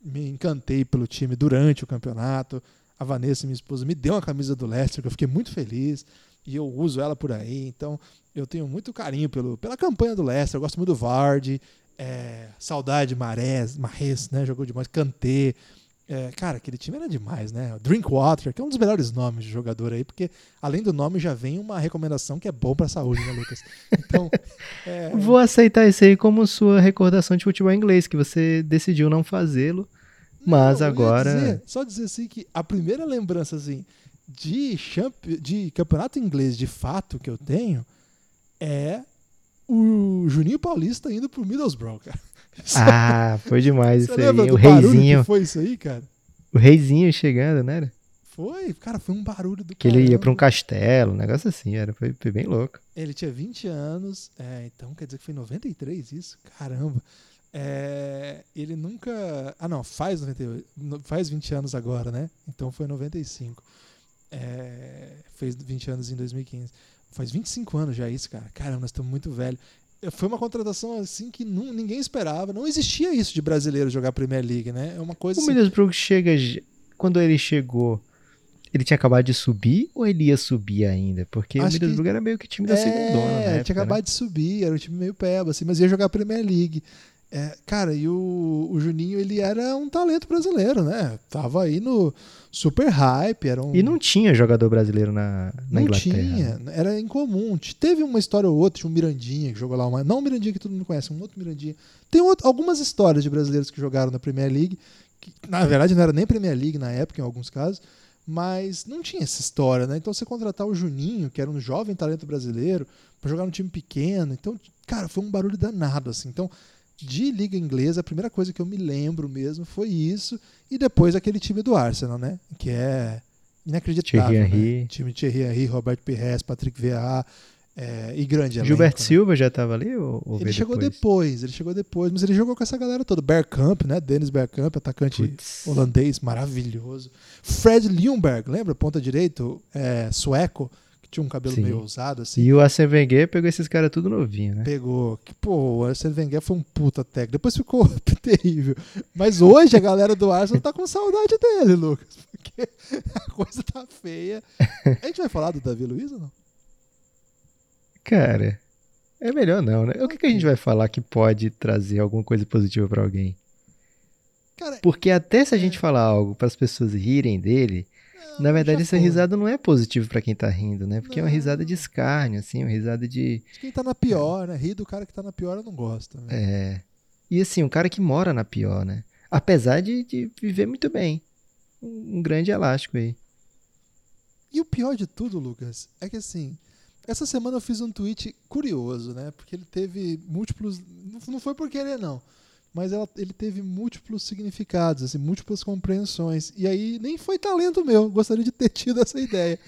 me encantei pelo time durante o campeonato. A Vanessa, minha esposa, me deu uma camisa do Leicester, que eu fiquei muito feliz e eu uso ela por aí. Então, eu tenho muito carinho pelo, pela campanha do Leicester. Eu gosto muito do Vardy, é, saudade Marés, Marres, né? Jogou demais, Kanté. É, cara, aquele time era demais, né? Drinkwater, que é um dos melhores nomes de jogador aí, porque além do nome já vem uma recomendação que é bom pra saúde, né, Lucas? Então. [laughs] É... Vou aceitar isso aí como sua recordação de futebol inglês, que você decidiu não fazê-lo, mas não, agora. Dizer, só dizer assim que a primeira lembrança, assim, de, champ... de campeonato inglês de fato que eu tenho é o Juninho Paulista indo pro Middlesbrough, cara. [laughs] Ah, foi demais isso aí. O reizinho. Que foi isso aí, cara? O reizinho chegando, né? Foi, cara, foi um barulho do Que caramba. ele ia pra um castelo, um negócio assim, era, foi, foi bem louco. Ele tinha 20 anos, é, então quer dizer que foi em 93 isso? Caramba. É, ele nunca. Ah, não, faz 98, faz 20 anos agora, né? Então foi 95. É, fez 20 anos em 2015. Faz 25 anos já isso, cara. Caramba, nós estamos muito velhos foi uma contratação assim que não, ninguém esperava. Não existia isso de brasileiro jogar Premier League, né? É uma coisa. O assim... Middlesbrough chega. Quando ele chegou, Ele tinha acabado de subir ou ele ia subir ainda? Porque Acho o Middlesbrough que- era meio que time da é, segundona, né? tinha época, acabado de subir, era um time meio peba, assim, mas ia jogar Premier League. É, cara, e o, o Juninho, ele era um talento brasileiro, né? Tava aí no super hype, era um... E não tinha jogador brasileiro na, na Não Inglaterra. tinha, né? era incomum. Teve uma história ou outra, tinha um Mirandinha que jogou lá, uma, não um Mirandinha que todo mundo conhece, um outro Mirandinha. Tem outro- algumas histórias de brasileiros que jogaram na Premier League, que na verdade não era nem Premier League na época, em alguns casos, mas não tinha essa história, né? Então você contratar o Juninho, que era um jovem talento brasileiro, pra jogar num time pequeno, então, cara, foi um barulho danado, assim. Então, de Liga Inglesa, a primeira coisa que eu me lembro mesmo foi isso, e depois aquele time do Arsenal, né? Que é inacreditável. Thierry né? Henry. Time de Thierry Henry, Roberto Pires, Patrick Vieira é, e grande elenco, Gilberto né? Silva já tava ali ou, ou Ele chegou depois? depois? ele chegou depois, mas ele jogou com essa galera toda. Bergkamp, né? Dennis Bergkamp, atacante Putz. holandês, maravilhoso. Fred Ljungberg, lembra? Ponta direito, é, sueco, tinha um cabelo Sim. meio ousado, assim. E o Arsene Wenger pegou esses caras tudo novinho, né? Pegou. Que, pô, o Arsene Wenger foi um puta técnico. Depois ficou [laughs] terrível. Mas hoje a galera do Arsenal tá com saudade dele, Lucas. Porque [laughs] a coisa tá feia. A gente vai falar do Davi Luiz ou não? Cara, é melhor não, né? O que, que a gente vai falar que pode trazer alguma coisa positiva pra alguém? Cara, Porque até se a gente falar algo para as pessoas rirem dele, na não, verdade já essa foi. risada não é positiva pra quem tá rindo, né? Porque é uma Não. risada de escárnio, assim, uma risada de. Quem tá na pior, né? Rir do cara que tá na pior eu não gosto. Né? É. E assim, um cara que mora na pior, né? Apesar de, de viver muito bem. Um um grande elástico aí. E o pior de tudo, Lucas, é que assim, essa semana eu fiz um tweet curioso, né? Porque ele teve múltiplos. não- Não foi por querer, não. Mas ela- ele teve múltiplos significados, assim, múltiplas compreensões. E aí nem foi talento meu, gostaria de ter [laughs] tido essa ideia.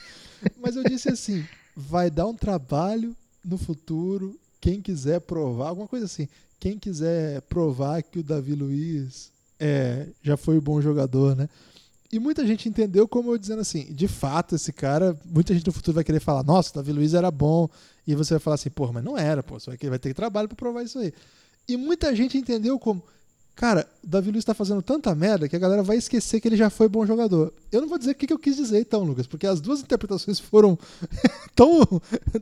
Mas eu disse assim: vai dar um trabalho no futuro, quem quiser provar, alguma coisa assim. Quem quiser provar que o Davi Luiz é, já foi um bom jogador, né? E muita gente entendeu como eu dizendo assim, de fato, esse cara, muita gente no futuro vai querer falar, nossa, o Davi Luiz era bom. E você vai falar assim, porra, mas não era, pô, você vai, ter trabalho pra provar isso aí. E muita gente entendeu como, cara, o Davi Luiz tá fazendo tanta merda que a galera vai esquecer que ele já foi bom jogador. Eu não vou dizer o que, que eu quis dizer então, Lucas, porque as duas interpretações foram [laughs] tão,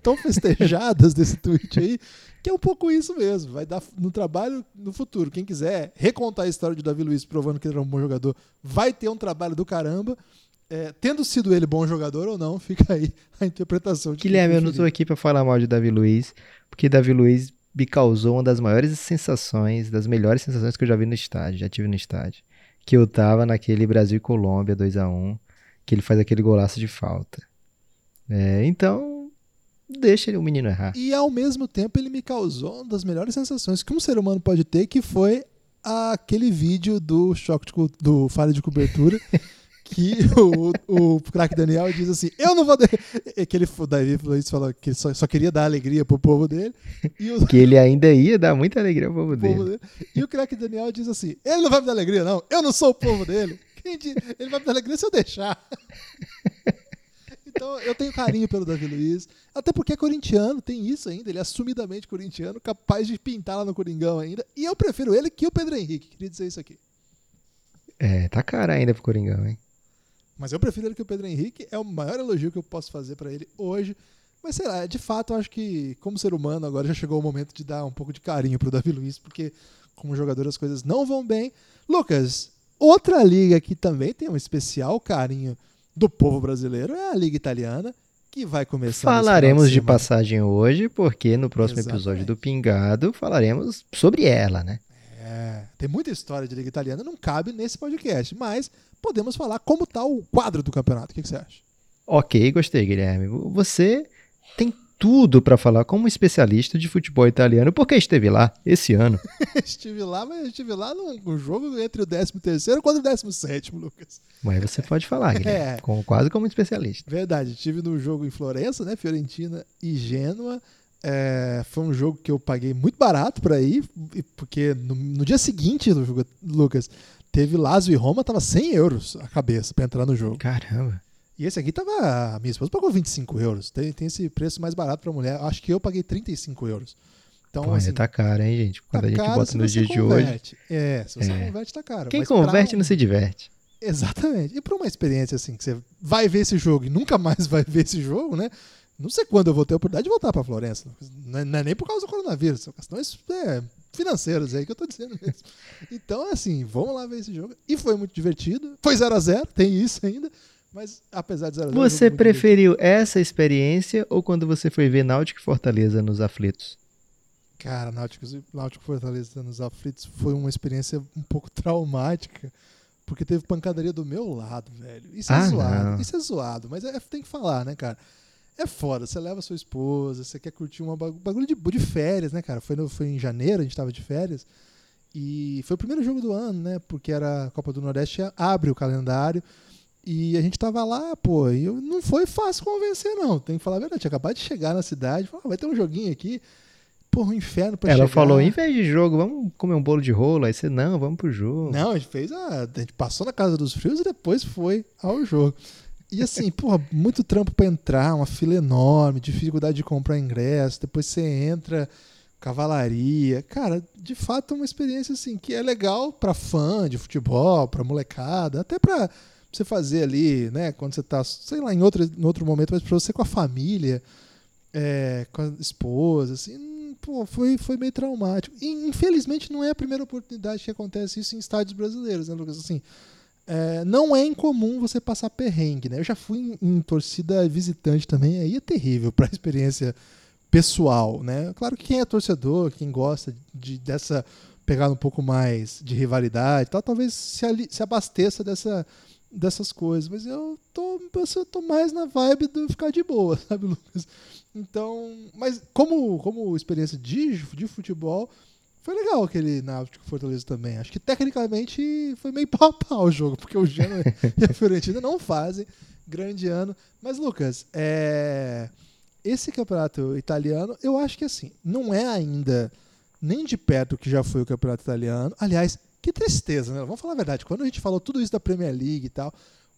tão festejadas desse tweet aí, que é um pouco isso mesmo. Vai dar no trabalho no futuro. Quem quiser recontar a história de Davi Luiz provando que ele era um bom jogador, vai ter um trabalho do caramba. É, tendo sido ele bom jogador ou não, fica aí a interpretação de Guilherme, eu não tô aqui pra falar mal de Davi Luiz, porque Davi Luiz me causou uma das maiores sensações, das melhores sensações que eu já vi no estádio, já tive no estádio. Que eu tava naquele Brasil e Colômbia 2 a 1 que ele faz aquele golaço de falta. É, então, deixa ele- o menino errar. E ao mesmo tempo ele me causou uma das melhores sensações que um ser humano pode ter, que foi aquele vídeo do choque de, do falha de cobertura. [laughs] Que o, o craque Daniel diz assim: Eu não vou. É Que ele, o Davi Luiz falou que ele só, só queria dar alegria pro povo dele. O, Que ele ainda ia dar muita alegria ao povo povo dele. dele. E o craque Daniel diz assim: Ele não vai me dar alegria, não. Eu não sou o povo dele. Diz? Ele vai me dar alegria se eu deixar. [laughs] Então eu tenho carinho pelo Davi Luiz. Até porque é corintiano, tem isso ainda. Ele é assumidamente corintiano, capaz de pintar lá no Coringão ainda. E eu prefiro ele que o Pedro Henrique. Queria dizer isso aqui. É, tá cara ainda pro Coringão, hein? Mas eu prefiro ele que o Pedro Henrique. É o maior elogio que eu posso fazer pra ele hoje. Mas sei lá, de fato, eu acho que, como ser humano, agora já chegou o momento de dar um pouco de carinho pro Davi Luiz, porque como jogador as coisas não vão bem. Lucas, outra liga que também tem um especial carinho do povo brasileiro é a Liga Italiana, que vai começar. Falaremos de passagem hoje, porque no próximo episódio do Exatamente. Pingado falaremos sobre ela, né? É, tem muita história de Liga Italiana, não cabe nesse podcast, mas podemos falar como tá o quadro do campeonato. O que, que você acha? Ok, gostei, Guilherme. Você tem tudo pra falar como especialista de futebol italiano, porque esteve lá esse ano. [laughs] estive lá, mas estive lá num, num jogo entre o 13 terceiro contra o 17 Lucas. Mas você pode falar, Guilherme, É. com- quase como especialista. Verdade, estive no jogo em Florença, né? Fiorentina e Gênua. É, foi um jogo que eu paguei muito barato pra ir, porque no, no dia seguinte Lucas, teve Lazio e Roma, tava 100 euros a cabeça pra entrar no jogo. Caramba. E esse aqui tava. A minha esposa pagou 25 euros. Tem, tem esse preço mais barato pra mulher. Acho que eu paguei 35 euros. Então, Pô, assim, tá caro, hein, gente? Quando tá a gente caro bota nos você dias de hoje. converte. É, se você É. converte, tá caro. Quem Mas converte um- não se diverte. Exatamente. E para uma experiência assim, que você vai ver esse jogo e nunca mais vai ver esse jogo, né? Não sei quando eu vou ter a oportunidade de voltar para Florença. Não é, não é, nem por causa do coronavírus, são questões é, financeiras aí que eu tô dizendo mesmo. [laughs] Então, assim, vamos lá ver esse jogo. E foi muito divertido. Foi 0 a 0 tem isso ainda. Mas apesar de 0 a 0 Você preferiu divertido. essa experiência ou quando você foi ver Náutico e Fortaleza nos aflitos? Cara, Náutico, Náutico Fortaleza nos aflitos foi uma experiência um pouco traumática. Porque teve pancadaria do meu lado, velho. Isso é ah, zoado. Não. Isso é zoado, mas é, tem que falar, né, cara? É foda, você leva sua esposa, você quer curtir uma bagulho de, de férias, né, cara? Foi, no, foi em janeiro, a gente tava de férias. E foi o primeiro jogo do ano, né? Porque era a Copa do Nordeste, abre o calendário. E a gente tava lá, pô, e não foi fácil convencer, não. Tem que falar a verdade. Acabado de chegar na cidade, falou, ah, vai ter um joguinho aqui. Porra, um inferno pra Ela chegar. falou, em vez de jogo, vamos comer um bolo de rolo. Aí você, não, vamos pro jogo. Não, a gente fez a. A gente passou na casa dos frios e depois foi ao jogo. E assim, porra, muito trampo para entrar, uma fila enorme, dificuldade de comprar ingresso, depois você entra, cavalaria. Cara, de fato é uma experiência assim que é legal para fã de futebol, para molecada, até para você fazer ali, né, quando você tá, sei lá, em outro, em outro momento, mas pra você com a família, é, com a esposa, assim, pô, foi, foi meio traumático. E infelizmente não é a primeira oportunidade que acontece isso em estádios brasileiros, né, Lucas? Assim, é, não é incomum você passar perrengue, né? Eu já fui em, em torcida visitante também, aí é terrível para a [laughs] experiência pessoal, né? Claro que quem é torcedor, quem gosta de, dessa pegada um pouco mais de rivalidade, tal, talvez se, ali, se abasteça dessa, dessas coisas, mas eu tô, eu tô mais na vibe do ficar de boa, [laughs] sabe, Lucas? Então, mas como, como experiência de, de futebol, foi legal aquele Náutico Fortaleza também. Acho que tecnicamente foi meio pau a pau o jogo, porque o Genoa [laughs] e a Fiorentina não fazem grande ano. Mas, Lucas, é... esse campeonato italiano, eu acho que assim, não é ainda nem de perto o que já foi o campeonato italiano. Aliás, que tristeza, né? Vamos falar a verdade. Quando a gente falou tudo isso da Premier League e tal,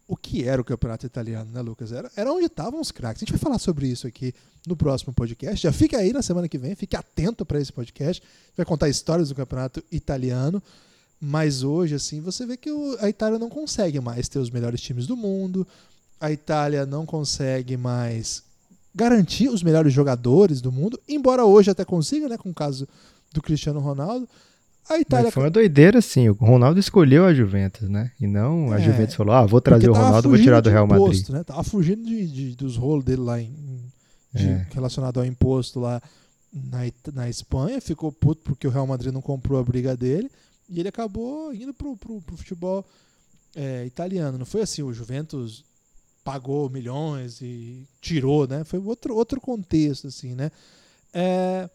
o que era o campeonato italiano, né, Lucas? Era, era onde estavam os craques. A gente vai falar sobre isso aqui no próximo podcast. Já fica aí na semana que vem, fique atento para esse podcast. Vai contar histórias do campeonato italiano. Mas hoje, assim, você vê que o, a Itália não consegue mais ter os melhores times do mundo. A Itália não consegue mais garantir os melhores jogadores do mundo, embora hoje até consiga, né, com o caso do Cristiano Ronaldo. A Itália. Mas foi uma doideira, assim. O Ronaldo escolheu a Juventus, né? E não a é, Juventus falou: ah, vou trazer o Ronaldo, vou tirar do Real imposto, Madrid. Né? Tava fugindo de, de, dos rolos dele lá em, de, é. relacionado ao imposto lá na, na Espanha. Ficou puto porque o Real Madrid não comprou a briga dele. E ele acabou indo pro, pro, pro futebol é, italiano. Não foi assim, o Juventus pagou milhões e tirou, né? Foi outro, outro contexto, assim, né? É,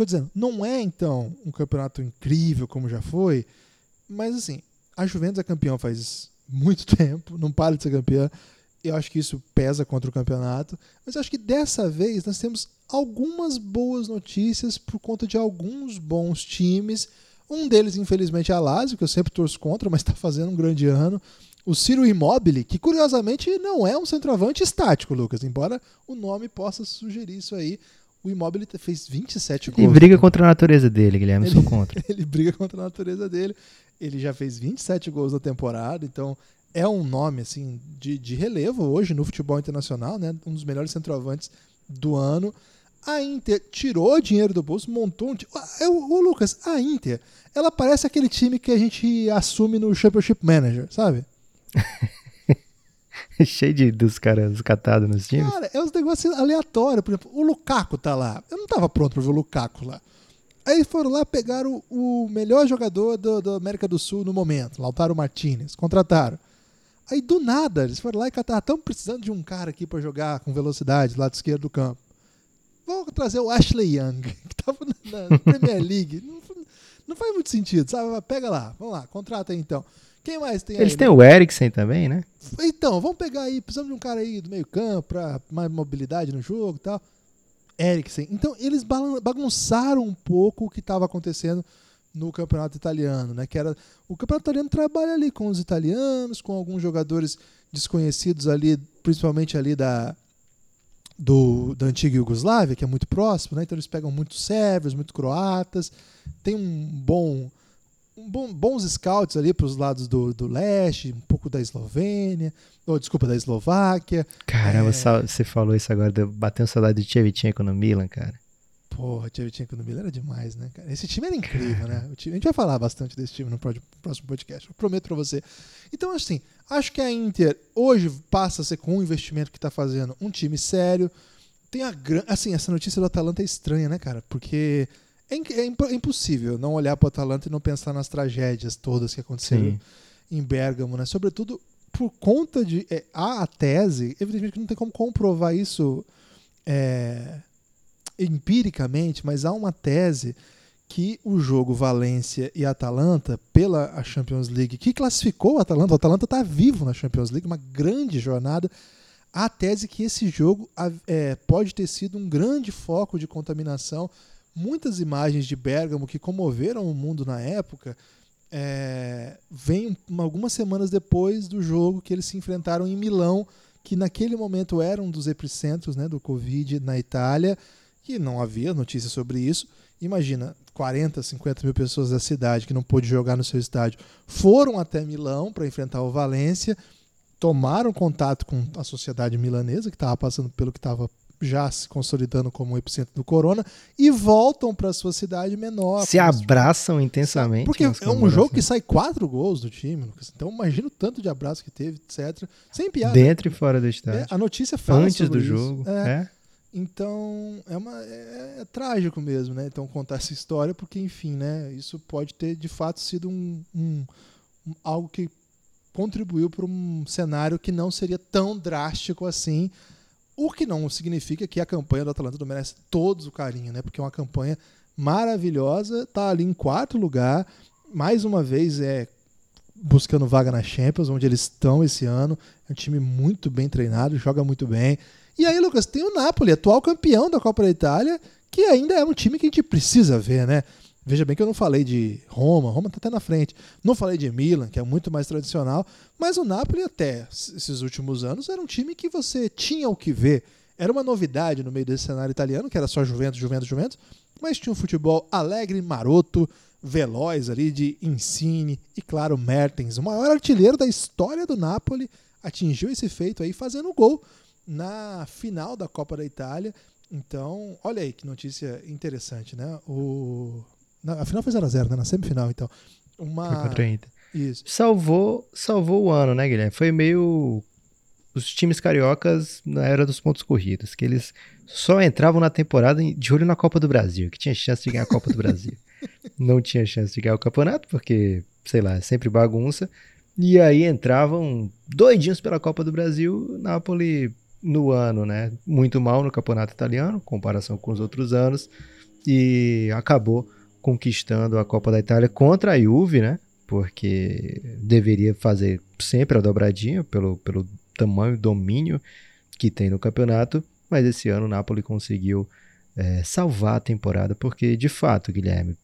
Tô dizendo, não é então um campeonato incrível como já foi, mas assim, a Juventus é campeão faz muito [laughs] tempo, não para de ser campeã. Eu acho que isso pesa contra o campeonato, mas acho que dessa vez nós temos algumas boas notícias por conta de alguns bons times. Um deles, infelizmente, é a Lazio, que eu sempre torço contra, mas está fazendo um grande ano. O Ciro Immobile, que curiosamente não é um centroavante estático, Lucas, embora o nome possa sugerir isso aí o Immobile fez 27 gols. Ele briga contra a natureza dele, Guilherme, eu sou [laughs] contra. ele briga contra a natureza dele. Ele já fez 27 gols na temporada, então é um nome assim de, de relevo hoje no futebol internacional, né? Um dos melhores centroavantes do ano. A Inter tirou dinheiro do bolso, montou um time. O Lucas, a Inter, ela parece aquele time que a gente assume no Championship Manager, sabe? [laughs] [laughs] Cheio de, dos caras catados nos times. Cara, é uns negócios aleatórios. Por exemplo, o Lukaku tá lá. Eu não tava pronto pra ver o Lukaku lá. Aí foram lá, pegaram o, melhor jogador do, do, América do Sul no momento, Lautaro Martinez. Contrataram. Aí do nada, eles foram lá e cataram. Estamos precisando de um cara aqui para jogar com velocidade, lado esquerdo do campo. Vamos trazer o Ashley Young, [laughs] que tava na, na Premier League. Não, não faz muito sentido, sabe? Pega lá, vamos lá, contrata aí então. Quem mais tem Eles aí? têm o Eriksen também, né? Então, vamos pegar aí, precisamos de um cara aí do meio campo para mais mobilidade no jogo e tal. Eriksen. Então, eles bagunçaram um pouco o que estava acontecendo no campeonato italiano, né? Que era o campeonato italiano trabalha ali com os italianos, com alguns jogadores desconhecidos ali, principalmente ali da do da antiga Iugoslávia, que é muito próximo, né? Então eles pegam muitos sérvios, muitos croatas, tem um bom, bons scouts ali para os lados do, do leste, um pouco da Eslovênia, ou desculpa, da Eslováquia. Caramba, é... você falou isso agora, bateu saudade de Tchevchenko no Milan, cara. Porra, Tchevchenko no Milan era demais, né, cara? Esse time era incrível, né? Time, a gente vai falar bastante desse time no próximo podcast, eu prometo pra você. Então, assim, acho que a Inter hoje passa a ser com o investimento que tá fazendo um time sério. Tem a assim, essa notícia do Atalanta é estranha, né, cara? Porque é, é, é impossível não olhar pro Atalanta e não pensar nas tragédias todas que aconteceram Sim. em Bergamo, né? Sobretudo por conta de. É, há a tese, evidentemente que não tem como comprovar isso. É, empiricamente, mas há uma tese que o jogo Valência e Atalanta pela Champions League, que classificou o Atalanta, o Atalanta está vivo na Champions League, uma grande jornada. Há a tese que esse jogo é, pode ter sido um grande foco de contaminação. Muitas imagens de Bergamo que comoveram o mundo na época é, vêm algumas semanas depois do jogo que eles se enfrentaram em Milão, que naquele momento era um dos epicentros né, do Covid na Itália que não havia notícia sobre isso. Imagina, 40, 50 mil pessoas da cidade que não pôde jogar no seu estádio foram até Milão para enfrentar o Valência, tomaram contato com a sociedade milanesa, que estava passando pelo que estava já se consolidando como o epicentro do corona, e voltam para sua cidade menor. Se abraçam intensamente. Porque é um jogo que sai quatro gols do time, Lucas. Então imagina o tanto de abraço que teve, etc. Sem piada. Dentro e fora do estádio. É, a notícia fala Antes do isso. jogo. É. é. Então, é, uma, é, é, trágico mesmo, né? Então, contar essa história, porque, enfim, né? Isso pode ter, de fato, sido um, um, um algo que contribuiu para um cenário que não seria tão drástico assim, o que não significa que a campanha do Atalanta não merece todos o carinho, né? Porque é uma campanha maravilhosa, tá ali em quarto lugar, mais uma vez é buscando vaga na Champions, onde eles estão esse ano. É um time muito bem treinado, joga muito bem. E aí, Lucas, tem o Napoli, atual campeão da Copa da Itália, que ainda é um time que a gente precisa ver, né? Veja bem que eu não falei de Roma, Roma está até na frente. Não falei de Milan, que é muito mais tradicional, mas o Napoli até esses últimos anos era um time que você tinha o que ver. Era uma novidade no meio desse cenário italiano, que era só Juventus, Juventus, Juventus, mas tinha um futebol alegre, maroto, veloz ali de Insigne e claro Mertens, o maior artilheiro da história do Napoli, atingiu esse feito aí fazendo gol na final da Copa da Itália. Então, olha aí que notícia interessante, né? O... Na, a final foi 0x0, né? Na semifinal, então. Uma... Foi contra Inter. Isso. Salvou, salvou o ano, né, Guilherme? Foi meio os times cariocas na era dos pontos corridos, que eles só entravam na temporada de olho na Copa do Brasil, que tinha chance de ganhar a Copa do Brasil. [laughs] Não tinha chance de ganhar o campeonato, porque, sei lá, é sempre bagunça. E aí entravam doidinhos pela Copa do Brasil, Napoli no ano, né? Muito mal no campeonato italiano, comparação com os outros anos, e acabou conquistando a Copa da Itália contra a Juve, né? Porque deveria fazer sempre a dobradinha pelo, pelo tamanho, domínio que tem no campeonato, mas esse ano o Napoli conseguiu é, salvar a temporada, porque de fato, Guilherme,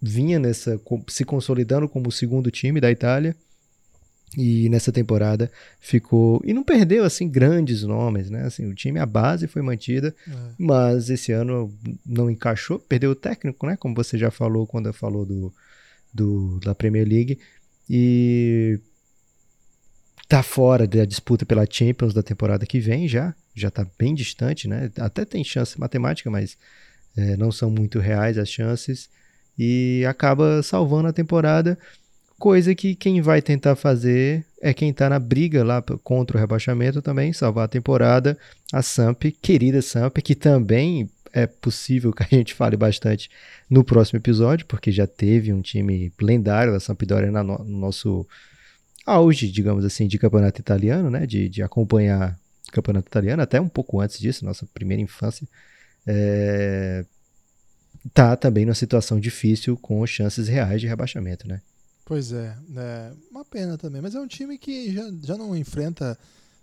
vinha nessa se consolidando como o segundo time da Itália e nessa temporada ficou. E não perdeu, assim, grandes nomes, né? Assim, o time, a base foi mantida, é. mas esse ano não encaixou, perdeu o técnico, né? Como você já falou quando falou do, do, da Premier League. E tá fora da disputa pela Champions da temporada que vem já. Já tá bem distante, né? Até tem chance matemática, mas é, não são muito reais as chances. E acaba salvando a temporada Coisa que quem vai tentar fazer é quem está na briga lá contra o rebaixamento também, salvar a temporada, a Samp, querida Samp, que também é possível que a gente fale bastante no próximo episódio, porque já teve um time lendário da Sampdoria no, no nosso auge, digamos assim, de campeonato italiano, né? De, de acompanhar o campeonato italiano, até um pouco antes disso, nossa primeira infância. É... Tá também numa situação difícil com chances reais de rebaixamento, né? Pois é, é, uma pena também. Mas é um time que já, já não enfrenta,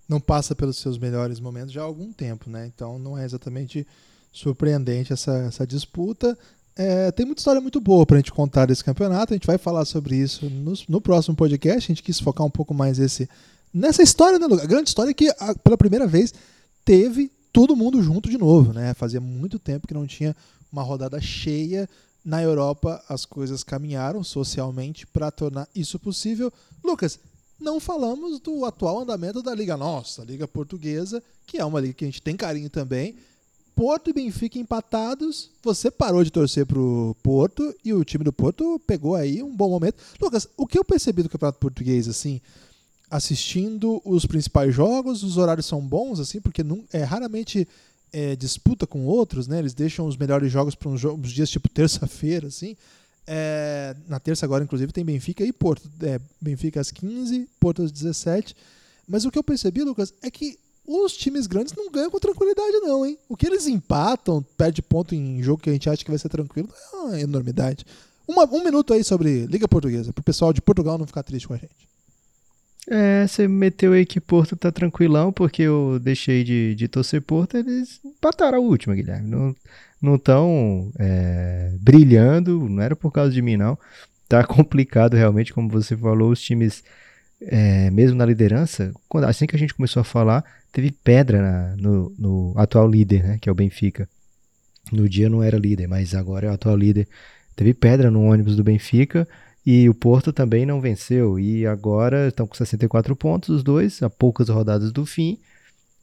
não passa pelos seus melhores momentos já há algum tempo, né? Então não é exatamente surpreendente essa, essa disputa. É, tem muita história muito boa para a gente contar desse campeonato. A gente vai falar sobre isso no, no, próximo podcast. A gente quis focar um pouco mais esse, nessa história, né, A grande história é que, a, pela primeira vez, teve todo mundo junto de novo, né? Fazia muito tempo que não tinha uma rodada cheia na Europa, as coisas caminharam socialmente para tornar isso possível. Lucas, não falamos do atual andamento da Liga Nossa, Liga Portuguesa, que é uma liga que a gente tem carinho também. Porto e Benfica empatados. Você parou de torcer pro Porto e o time do Porto pegou aí um bom momento. Lucas, o que eu percebi do Campeonato Português, assim, assistindo os principais jogos, os horários são bons, assim, porque não, é raramente é, disputa com outros, né? Eles deixam os melhores jogos para uns, uns, dias tipo terça-feira, assim. É, na terça agora, inclusive, tem Benfica e Porto. É, Benfica às 15, Porto às 17. Mas o que eu percebi, Lucas, é que os times grandes não ganham com tranquilidade, não, hein? O que eles empatam, perde ponto em jogo que a gente acha que vai ser tranquilo, é uma enormidade. Uma, um minuto aí sobre Liga Portuguesa, pro pessoal de Portugal não ficar triste com a gente. É, você meteu aí que Porto tá tranquilão, porque eu deixei de, de torcer Porto, eles empataram a última, Guilherme. Não, não estão é, brilhando, não era por causa de mim, não. Tá [laughs] complicado realmente, como você falou, os times, é, mesmo na liderança, quando, assim que a gente começou a falar, teve pedra na, no, no, atual líder, né, que é o Benfica. No dia não era líder, mas agora é o atual líder. Teve pedra no ônibus do Benfica e o Porto também não venceu. E agora estão com 64 pontos, os dois, a poucas rodadas do fim.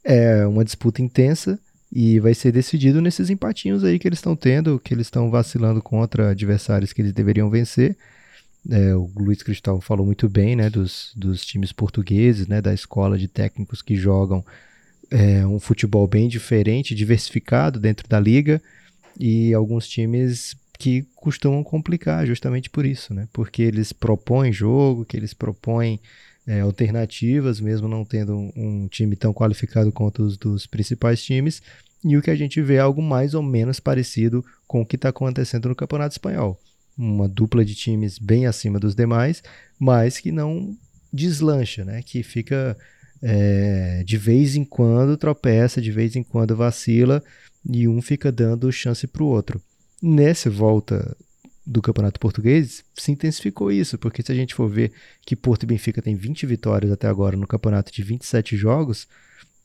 É uma disputa intensa e vai ser decidido nesses empatinhos aí que eles estão tendo, que eles estão vacilando contra adversários que eles deveriam vencer. É, o Luiz Cristal falou muito bem né, dos, dos times portugueses, né, da escola de técnicos que jogam é, um futebol bem diferente, diversificado dentro da liga, e alguns times que costumam complicar justamente por isso, né? Porque eles propõem jogo, que eles propõem é, alternativas, mesmo não tendo um, um, time tão qualificado quanto os dos principais times, e o que a gente vê é algo mais ou menos parecido com o que está acontecendo no Campeonato Espanhol. Uma dupla de times bem acima dos demais, mas que não deslancha, né? Que fica é, de vez em quando tropeça, de vez em quando vacila, e um fica dando chance para o outro. Nessa volta do Campeonato Português, se intensificou isso, porque se a gente for ver que Porto e Benfica têm 20 vitórias até agora no campeonato de 27 jogos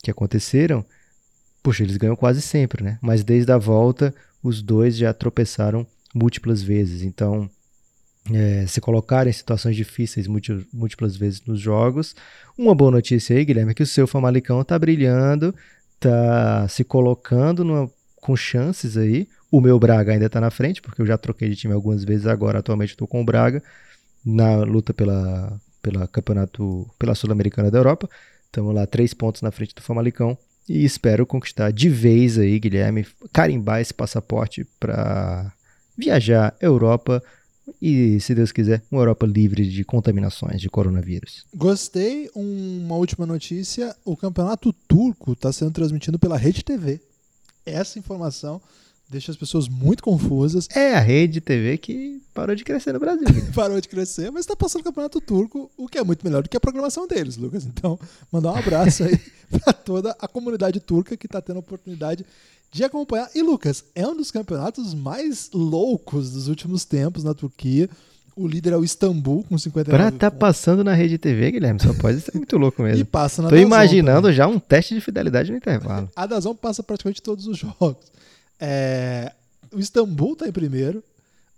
que aconteceram, puxa, eles ganham quase sempre, né? Mas desde a volta, os dois já tropeçaram múltiplas vezes. Então, é, se colocar em situações difíceis múltiplas vezes nos jogos. Uma boa notícia aí, Guilherme, é que o seu Famalicão está brilhando, está se colocando numa, com chances aí. O meu Braga ainda está na frente, porque eu já troquei de time algumas vezes agora. Atualmente estou com o Braga na luta pela, pela campeonato, pela Sul-Americana da Europa. Estamos lá três pontos na frente do Famalicão e espero conquistar de vez aí, Guilherme, carimbar esse passaporte para viajar Europa e, se Deus quiser, uma Europa livre de contaminações de coronavírus. Gostei. Uma última notícia: o campeonato turco está sendo transmitido pela Rede TV. Essa informação deixa as pessoas muito confusas. É a rede TV que parou de crescer no Brasil. [laughs] parou de crescer, mas está passando o campeonato turco, o que é muito melhor do que a programação deles, Lucas. Então, mandar um abraço aí [laughs] para toda a comunidade turca que está tendo a oportunidade de acompanhar. E, Lucas, é um dos campeonatos mais loucos dos últimos tempos na Turquia. O líder é o Istambul, com 59 Pra tá passando na rede TV, Guilherme, só pode ser muito louco [laughs] mesmo. e passa na Tô imaginando já um teste de fidelidade no intervalo. A Dazon passa praticamente todos os jogos. É, o Istambul tá em primeiro.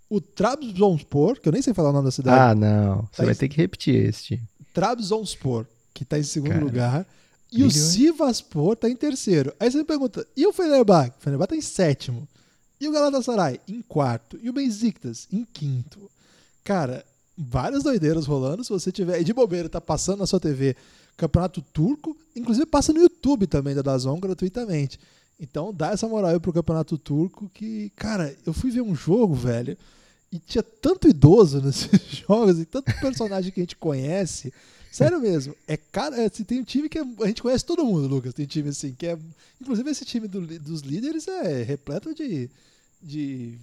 O Trabzonspor, que eu nem sei falar o nome da cidade. Ah, não. Você tá vai em... ter que repetir esse. Trabzonspor, que tá em segundo Cara, lugar. E o Sivaspor tá em terceiro. Aí você me pergunta, e o Fenerbahçe? O Fenerbahçe tá em sétimo. E o Galatasaray? Em quarto. E o Besiktas? Em quinto. Cara, várias doideiras rolando. Se você tiver de bobeira, tá passando na sua TV Campeonato Turco, inclusive passa no YouTube também da Dazon gratuitamente. Então dá essa moral aí pro campeonato turco que, cara, eu fui ver um jogo, velho, e tinha tanto idoso [laughs] nesses jogos e tanto personagem que a gente conhece. Sério mesmo, é cara, é, tem um time que é, a gente conhece todo mundo, Lucas. Tem time assim que é, inclusive esse time do, dos líderes é repleto de, de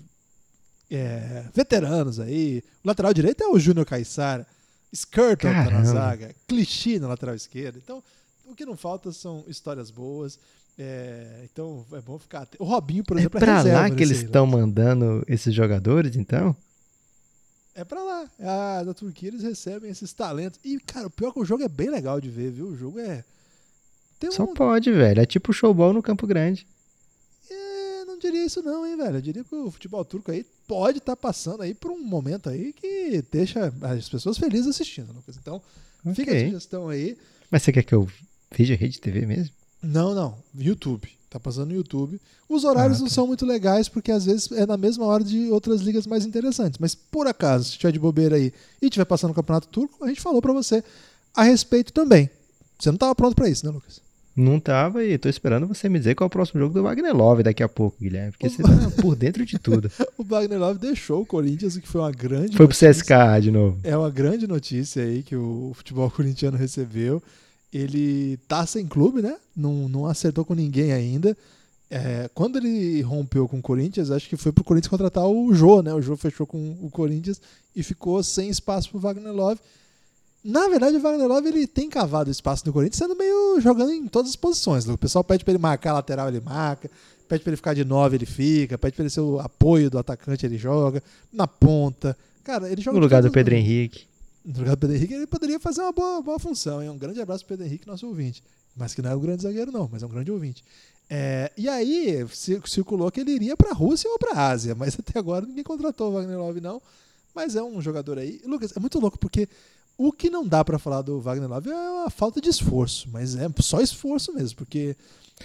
é, veteranos aí. O lateral direito é o Júnior Caissara, Skirtle tá na zaga, Clichy na lateral esquerda. Então, o que não falta são histórias boas. É, então é bom ficar. O Robinho, por é exemplo, é pra lá que eles estão mandando esses jogadores, então? É pra lá. Ah, da Turquia eles recebem esses talentos. E, cara, o pior é que o jogo é bem legal de ver, viu? O jogo é. Tem Só um... pode, velho. É tipo showball no Campo Grande. É, não diria isso, não, hein, velho. Eu diria que o futebol turco aí pode estar tá passando aí por um momento aí que deixa as pessoas felizes assistindo, Lucas. Então, Fica a sugestão aí. Mas você quer que eu veja Rede TV mesmo? Não, não. YouTube. Tá passando no YouTube. Os horários Ah, não tá. são muito legais, porque às vezes é na mesma hora de outras ligas mais interessantes. Mas por acaso, se tiver de bobeira aí e tiver passando o Campeonato Turco, a gente falou pra você a respeito também. Você não tava pronto pra isso, né, Lucas? Não tava e tô esperando você me dizer qual é o próximo jogo do Wagner Love daqui a pouco, Guilherme. Porque você tá por dentro de tudo. [laughs] O Wagner Love deixou o Corinthians, o que foi uma grande Foi pro notícia. CSK de novo. É uma grande notícia aí que o futebol corintiano recebeu. Ele tá sem clube, né? Não, não acertou com ninguém ainda. É, quando ele rompeu com o Corinthians, acho que foi pro Corinthians contratar o Jô, né? O Jô fechou com o Corinthians e ficou sem espaço pro Wagner Love. Na verdade, o Wagner Love ele tem cavado espaço no Corinthians, sendo meio jogando em todas as posições. O pessoal pede pra ele marcar a lateral, ele marca. Pede pra ele ficar de nove, ele fica. Pede pra ele ser o apoio do atacante, ele joga. Na ponta. Cara, ele joga No lugar do Pedro Henrique. Lugar do Pedro Henrique, ele poderia fazer uma boa, boa função. Hein? Um grande abraço pro Pedro Henrique, nosso ouvinte. Mas que não é um grande zagueiro, não, mas é um grande ouvinte. É, e aí, cir- circulou que ele iria pra Rússia ou pra Ásia, mas [laughs] até agora ninguém contratou o Wagner Love, não. Mas é um jogador aí. Lucas, é muito louco, porque o que não dá pra falar do Wagner Love é a falta de esforço, mas é só esforço mesmo, porque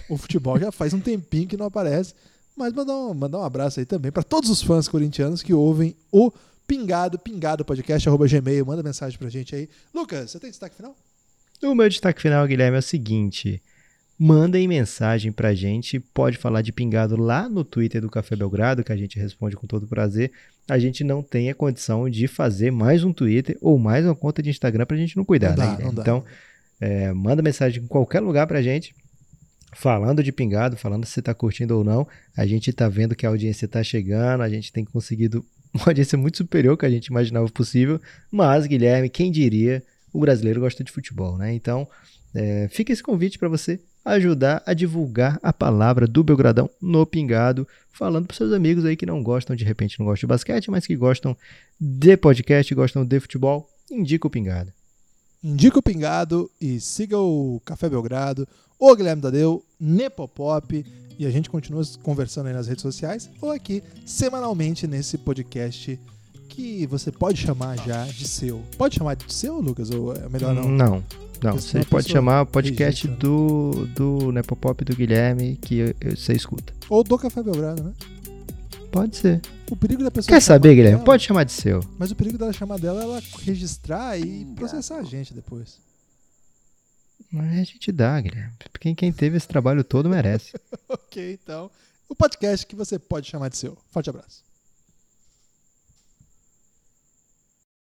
o futebol já faz um tempinho que não aparece. Mas mandar um, mandar um abraço aí também pra todos os fãs corintianos que ouvem o Pingado, pingado podcast, arroba gmail, manda mensagem pra gente aí. Lucas, você tem destaque final? O meu destaque final, Guilherme, é o seguinte. Mandem mensagem pra gente, pode falar de pingado lá no Twitter do Café Belgrado, que a gente responde com todo prazer. A gente não tem a condição de fazer mais um Twitter ou mais uma conta de Instagram pra gente não cuidar, Não dá, né, Guilherme? não. Então, é, manda mensagem em qualquer lugar pra gente, falando de pingado, falando se você tá curtindo ou não. A gente tá vendo que a audiência tá chegando, a gente tem conseguido [laughs] uma audiência muito superior que a gente imaginava possível. Mas, Guilherme, quem diria, o brasileiro gosta de futebol, né? Então, é, fica esse convite para você ajudar a divulgar a palavra do Belgradão no Pingado, falando para seus amigos aí que não gostam, de repente não gostam de basquete, mas que gostam de podcast, gostam de futebol, indica o Pingado. Indica o Pingado e siga o Café Belgrado, o Guilherme Tadeu, Nepopop, e a gente continua conversando aí nas redes sociais ou aqui semanalmente nesse podcast que você pode chamar já de seu. Pode chamar de seu, Lucas? Ou é melhor não? Não, não. Porque Você pode pessoa chamar o podcast registra, do, do Nepopop do Guilherme que você escuta. Ou do Café Belgrado, né? Pode ser. O perigo da pessoa Quer chamar saber, Guilherme? dela- Pode chamar de seu. Mas o perigo dela chamar dela é ela registrar e processar a gente depois. Mas a gente dá, Guilherme. Quem, quem teve esse trabalho todo merece. [laughs] ok, então. O podcast que você pode chamar de seu. Forte abraço.